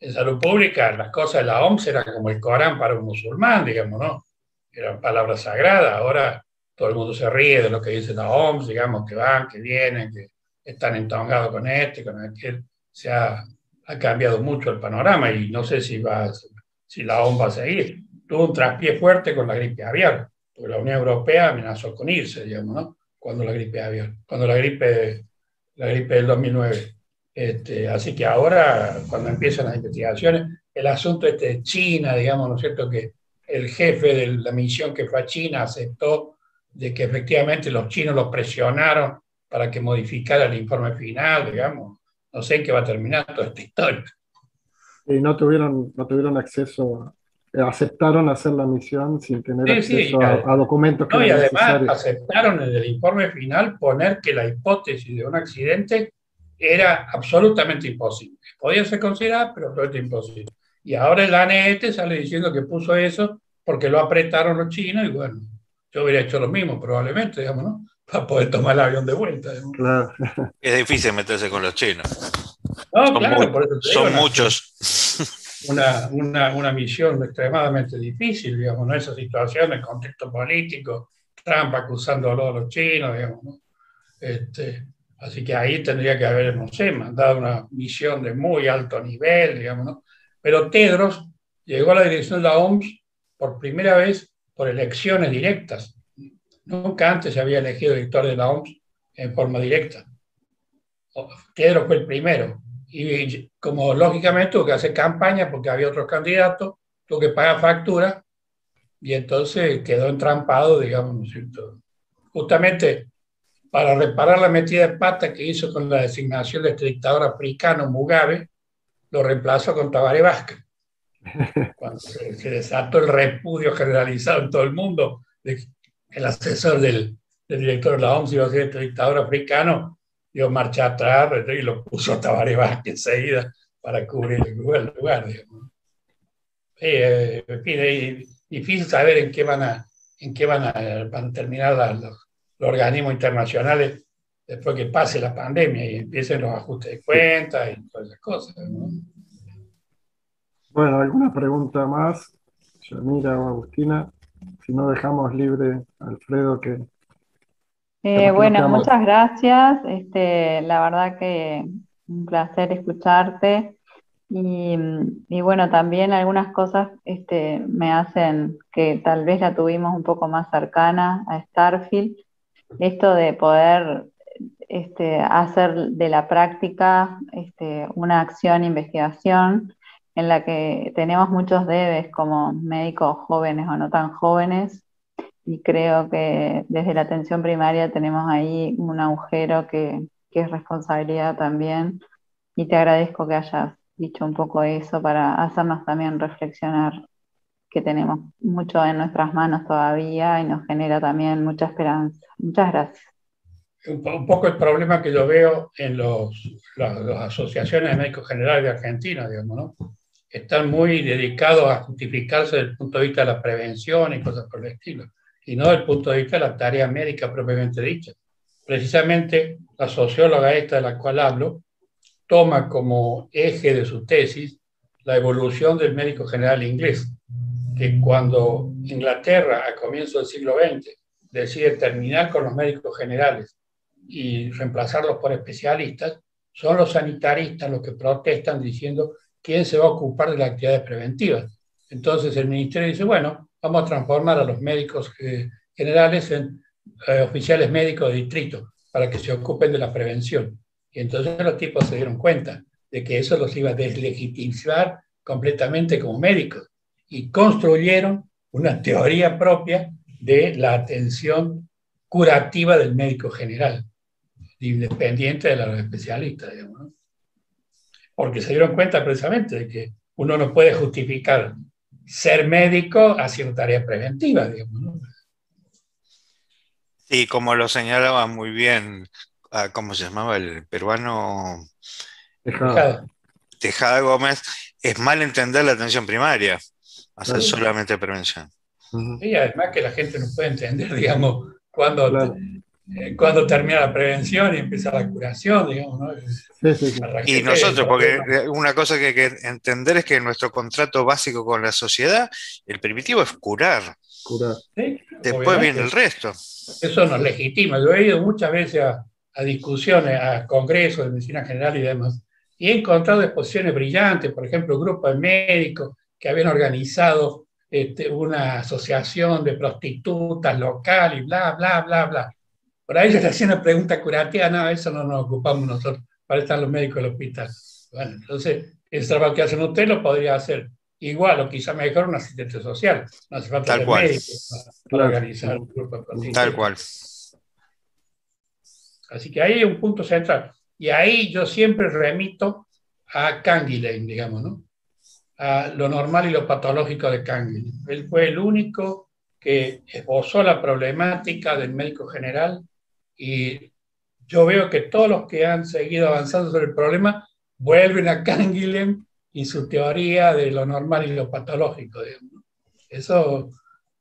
en salud pública, las cosas de la OMS eran como el Corán para un musulmán, digamos, ¿no? Eran palabras sagradas. Ahora todo el mundo se ríe de lo que dice la OMS, digamos, que van, que vienen, que están entongados con este, con aquel. Se ha, ha, cambiado mucho el panorama y no sé si, va, si la OMS va a seguir. Tuvo un traspié fuerte con la gripe aviar, porque la Unión Europea amenazó con irse, digamos, ¿no? Cuando la gripe aviar, cuando la gripe, la gripe del 2009. Este, así que ahora, cuando empiezan las investigaciones, el asunto este de China, digamos, ¿no es cierto? Que el jefe de la misión que fue a China aceptó de que efectivamente los chinos los presionaron para que modificara el informe final, digamos. No sé en qué va a terminar toda esta historia. Y no tuvieron, no tuvieron acceso, aceptaron hacer la misión sin tener acceso a, documentos que no, y además aceptaron en el informe final poner que la hipótesis de un accidente era absolutamente imposible. Podía ser considerada, pero absolutamente imposible. Y ahora el ANET sale diciendo que puso eso porque lo apretaron los chinos y bueno, yo hubiera hecho lo mismo probablemente, digamos, ¿no? Para poder tomar el avión de vuelta. Claro. Es difícil meterse con los chinos. No, son claro, por eso Son muchos. Una, una, una, misión extremadamente difícil, digamos, ¿no? Esa situación, el contexto político, Trump acusándolo a los chinos, digamos, ¿no? Este, así que ahí tendría que haber, no sé, mandado una misión de muy alto nivel, digamos, ¿no? Pero Tedros llegó a la dirección de la OMS por primera vez por elecciones directas. Nunca antes se había elegido director de la OMS en forma directa. Pedro fue el primero. Y como lógicamente tuvo que hacer campaña porque había otros candidatos, tuvo que pagar factura y entonces quedó entrampado, digamos, ¿no es cierto? Justamente para reparar la metida de pata que hizo con la designación de este dictador africano Mugabe, lo reemplazó con Tabaré Vázquez. cuando se, desató el repudio generalizado en todo el mundo, el asesor del, director de la OMS iba a ser el dictador africano, dio marcha atrás y lo puso a Tabaré Vázquez enseguida para cubrir el lugar. Eh, en fin, es difícil saber en qué van a, en qué van a, terminar los, organismos internacionales después que pase la pandemia y empiecen los ajustes de cuentas y todas esas cosas. ¿no? Bueno, ¿alguna pregunta más? Yamira o Agustina. Si no, dejamos libre a Alfredo que... Eh, bueno, muchas gracias. Este, la verdad que un placer escucharte. Y, bueno, también algunas cosas este, me hacen que tal vez la tuvimos un poco más cercana a Starfield. Esto de poder este, hacer de la práctica este, una acción, investigación, en la que tenemos muchos debes como médicos jóvenes o no tan jóvenes y creo que desde la atención primaria tenemos ahí un agujero que, es responsabilidad también y te agradezco que hayas dicho un poco eso para hacernos también reflexionar que tenemos mucho en nuestras manos todavía y nos genera también mucha esperanza. Muchas gracias. Un poco el problema que yo veo en los, las, las asociaciones de médicos generales de Argentina, digamos, ¿no? están muy dedicados a justificarse desde el punto de vista de la prevención y cosas por el estilo, y no desde el punto de vista de la tarea médica propiamente dicha. precisamente la socióloga esta de la cual hablo, toma como eje de su tesis la evolución del médico general inglés, que cuando Inglaterra a comienzos del siglo XX decide terminar con los médicos generales y reemplazarlos por especialistas, son los sanitaristas los que protestan diciendo quién se va a ocupar de las actividades preventivas. Entonces el ministerio dice, bueno, vamos a transformar a los médicos eh, generales en eh, oficiales médicos de distrito para que se ocupen de la prevención. Y entonces los tipos se dieron cuenta de que eso los iba a deslegitimizar completamente como médicos y construyeron una teoría propia de la atención curativa del médico general, independiente de los especialistas, digamos, porque se dieron cuenta precisamente de que uno no puede justificar ser médico haciendo tareas preventivas, digamos. Sí, como lo señalaba muy bien, ah, ¿cómo se llamaba el peruano? Tejada. Tejada Gómez, es mal entender la atención primaria, hacer solamente prevención. Y además que la gente no puede entender, digamos, cuando, cuando termina la prevención y empieza la curación, digamos, ¿no? y nosotros, porque una cosa que hay que entender es que nuestro contrato básico con la sociedad, el primitivo es curar. Curar. Después viene el resto. Eso nos legitima. Yo he ido muchas veces a, a discusiones, a congresos de medicina general y demás, y he encontrado exposiciones brillantes, por ejemplo, grupos de médicos que habían organizado este, una asociación de prostitutas local y bla, bla, bla, bla. Por ahí les hacían una pregunta curativa, no, eso no nos ocupamos nosotros, para estar los médicos del hospital. Bueno, entonces, ese trabajo que hacen ustedes lo podría hacer igual o quizá mejor un asistente social. No hace falta Tal cual. médico para, organizar un grupo de. Tal cual. Así que ahí hay un punto central. Y ahí yo siempre remito a Canguilhem, digamos, ¿no? A lo normal y lo patológico de Canguilhem. Él fue el único que esbozó la problemática del médico general y yo veo que todos los que han seguido avanzando sobre el problema vuelven a Canguilhem y su teoría de lo normal y lo patológico. Digamos. Eso,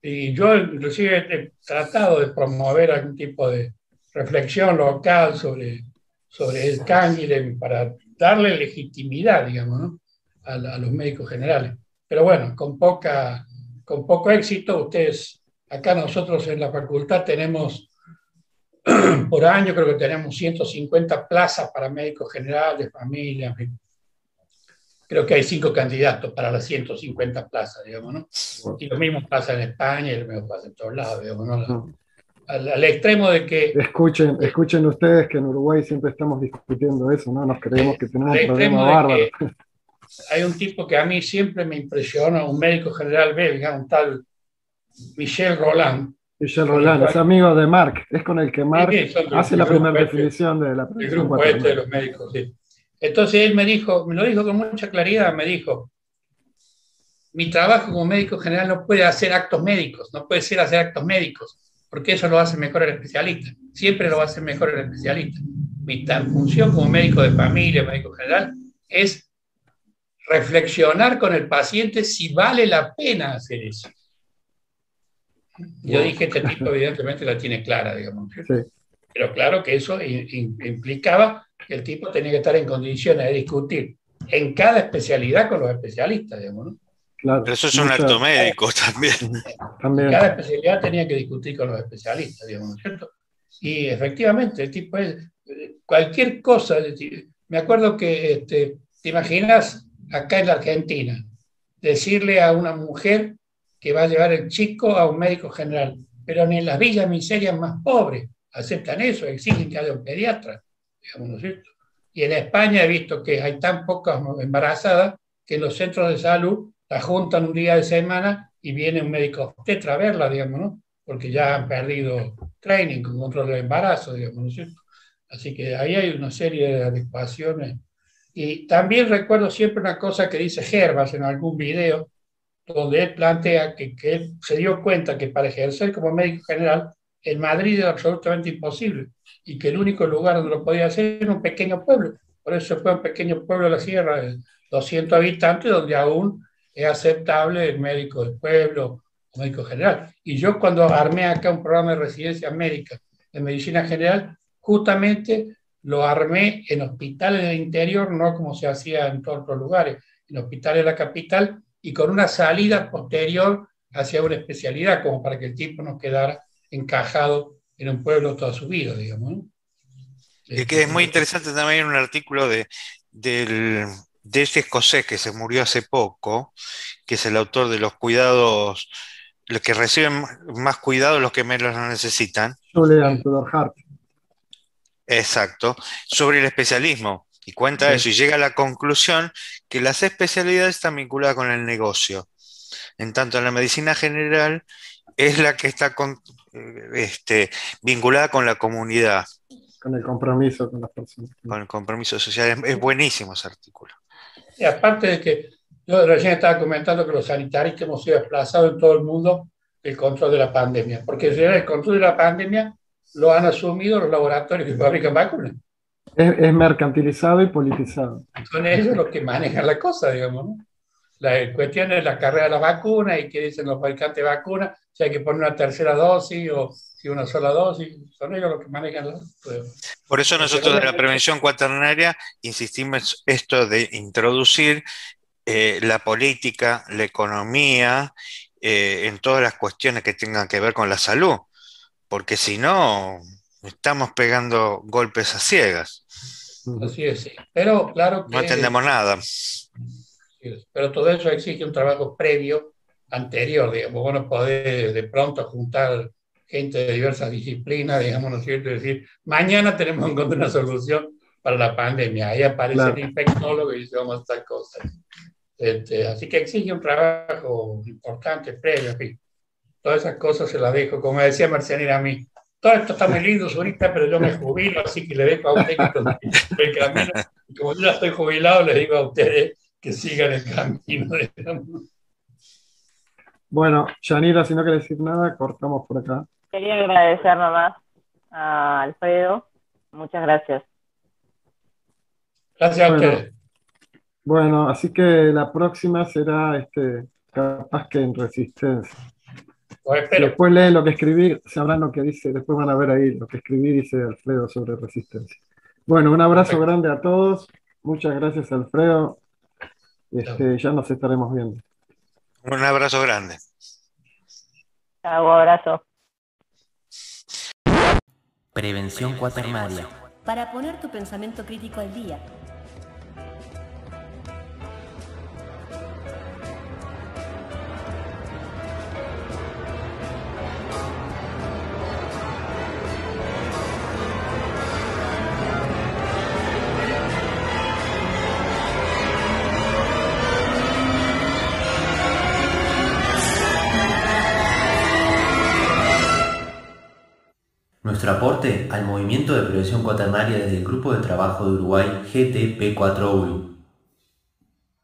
y yo inclusive he tratado de promover algún tipo de reflexión local sobre sobre el Canguilhem para darle legitimidad, digamos, ¿no? a, a, los médicos generales. Pero bueno, con, poca, con poco éxito, ustedes, acá nosotros en la facultad tenemos, por año creo que tenemos 150 plazas para médicos generales, familia, creo que hay cinco candidatos para las 150 plazas, digamos, ¿no? Y lo mismo pasa en España y lo mismo pasa en todos lados, digamos, ¿no? al, extremo de que... Escuchen, escuchen ustedes que en Uruguay siempre estamos discutiendo eso, ¿no? Nos creemos que tenemos un problema bárbaro. Hay un tipo que a mí siempre me impresiona, un médico general belga, un tal Michel Roland. Michel Roland, es amigo de Marc, es con el que Marc hace la primera este, definición de la El grupo este de los médicos, sí. Entonces él me dijo, me lo dijo con mucha claridad, me dijo, mi trabajo como médico general no puede hacer actos médicos, no puede ser hacer actos médicos porque eso lo hace mejor el especialista. Siempre lo hacer mejor el especialista. Mi función como médico de familia, médico general, es reflexionar con el paciente si vale la pena hacer eso. Yo dije, este tipo evidentemente la tiene clara, digamos. Pero claro que eso implicaba que el tipo tenía que estar en condiciones de discutir en cada especialidad con los especialistas, digamos, ¿no? Pero eso es un acto médico también. Cada especialidad tenía que discutir con los especialistas, digamos, ¿no es cierto? Y efectivamente, el tipo es cualquier cosa. Me acuerdo que, este, te imaginas acá en la Argentina, decirle a una mujer que va a llevar el chico a un médico general, pero ni en las villas miserias más pobres aceptan eso, exigen que haya un pediatra, digamos, ¿no es cierto? Y en España he visto que hay tan pocas embarazadas que en los centros de salud la juntan un día de semana y viene un médico tetra a verla, digamos, ¿no? Porque ya han perdido training con control del embarazo, digamos, ¿no es cierto? Así que ahí hay una serie de adecuaciones. Y también recuerdo siempre una cosa que dice Gerbas en algún video, donde él plantea que, que él se dio cuenta que para ejercer como médico general en Madrid era absolutamente imposible y que el único lugar donde lo podía hacer era un pequeño pueblo. Por eso fue un pequeño pueblo de la sierra de 200 habitantes, donde aún es aceptable el médico del pueblo o médico general. Y yo cuando armé acá un programa de residencia médica de medicina general, justamente lo armé en hospitales del interior, no como se hacía en todos los lugares, en hospitales de la capital y con una salida posterior hacia una especialidad, como para que el tipo no quedara encajado en un pueblo toda su vida, digamos. Y que es muy interesante también un artículo de, del, de este escocés que se murió hace poco, que es el autor de los cuidados, los que reciben más cuidado, los que menos lo necesitan. Exacto, sobre el especialismo. Y cuenta eso y llega a la conclusión que las especialidades están vinculadas con el negocio. En tanto, la medicina general es la que está eh, este, vinculada con la comunidad. Con el compromiso con las personas. Con el compromiso social. Es, buenísimo ese artículo. Y aparte de que yo recién estaba comentando que los sanitarios hemos sido desplazados en todo el mundo el control de la pandemia, porque el control de la pandemia lo han asumido los laboratorios que fabrican vacunas. Es, mercantilizado y politizado. Son ellos los que manejan la cosa, digamos. ¿no? La cuestión es la carrera de la vacuna y qué dicen los fabricantes de vacunas, si hay que poner una tercera dosis o si una sola dosis, son ellos los que manejan la Por eso nosotros de la prevención cuaternaria insistimos esto de introducir eh, la política, la economía, eh, en todas las cuestiones que tengan que ver con la salud, porque si no, estamos pegando golpes a ciegas. Así es, sí. Pero claro que... No entendemos nada. Pero todo eso exige un trabajo previo, anterior, digamos. Bueno, poder de pronto juntar gente de diversas disciplinas, digamos, ¿no es cierto? Es decir, mañana tenemos en cuenta una solución para la pandemia. Ahí aparece el infectólogo y dice, vamos a hacer cosas. Este, así que exige un trabajo importante, previo, en fin. Todas esas cosas se las dejo. Como decía Marcianina a mí, todo esto está muy lindo, ahorita, pero yo me jubilo, así que le dejo a usted que el camino. Y como yo ya estoy jubilado, les digo a ustedes que sigan el camino. Bueno, Yanira, si no quieres decir nada, cortamos por acá. Quería agradecer nomás a Alfredo. Muchas gracias. Gracias a ustedes. Bueno, así que la próxima será este, capaz que en resistencia. Después leen lo que escribí, sabrán lo que dice, después van a ver ahí lo que escribí, dice Alfredo sobre resistencia. Bueno, un abrazo grande a todos. Muchas gracias, Alfredo. Este, ya nos estaremos viendo. Un abrazo grande. Chao, un abrazo. Prevención cuaternaria. Para poner tu pensamiento crítico al día Nuestro aporte al movimiento de prevención cuaternaria desde el Grupo de Trabajo de Uruguay GTP4U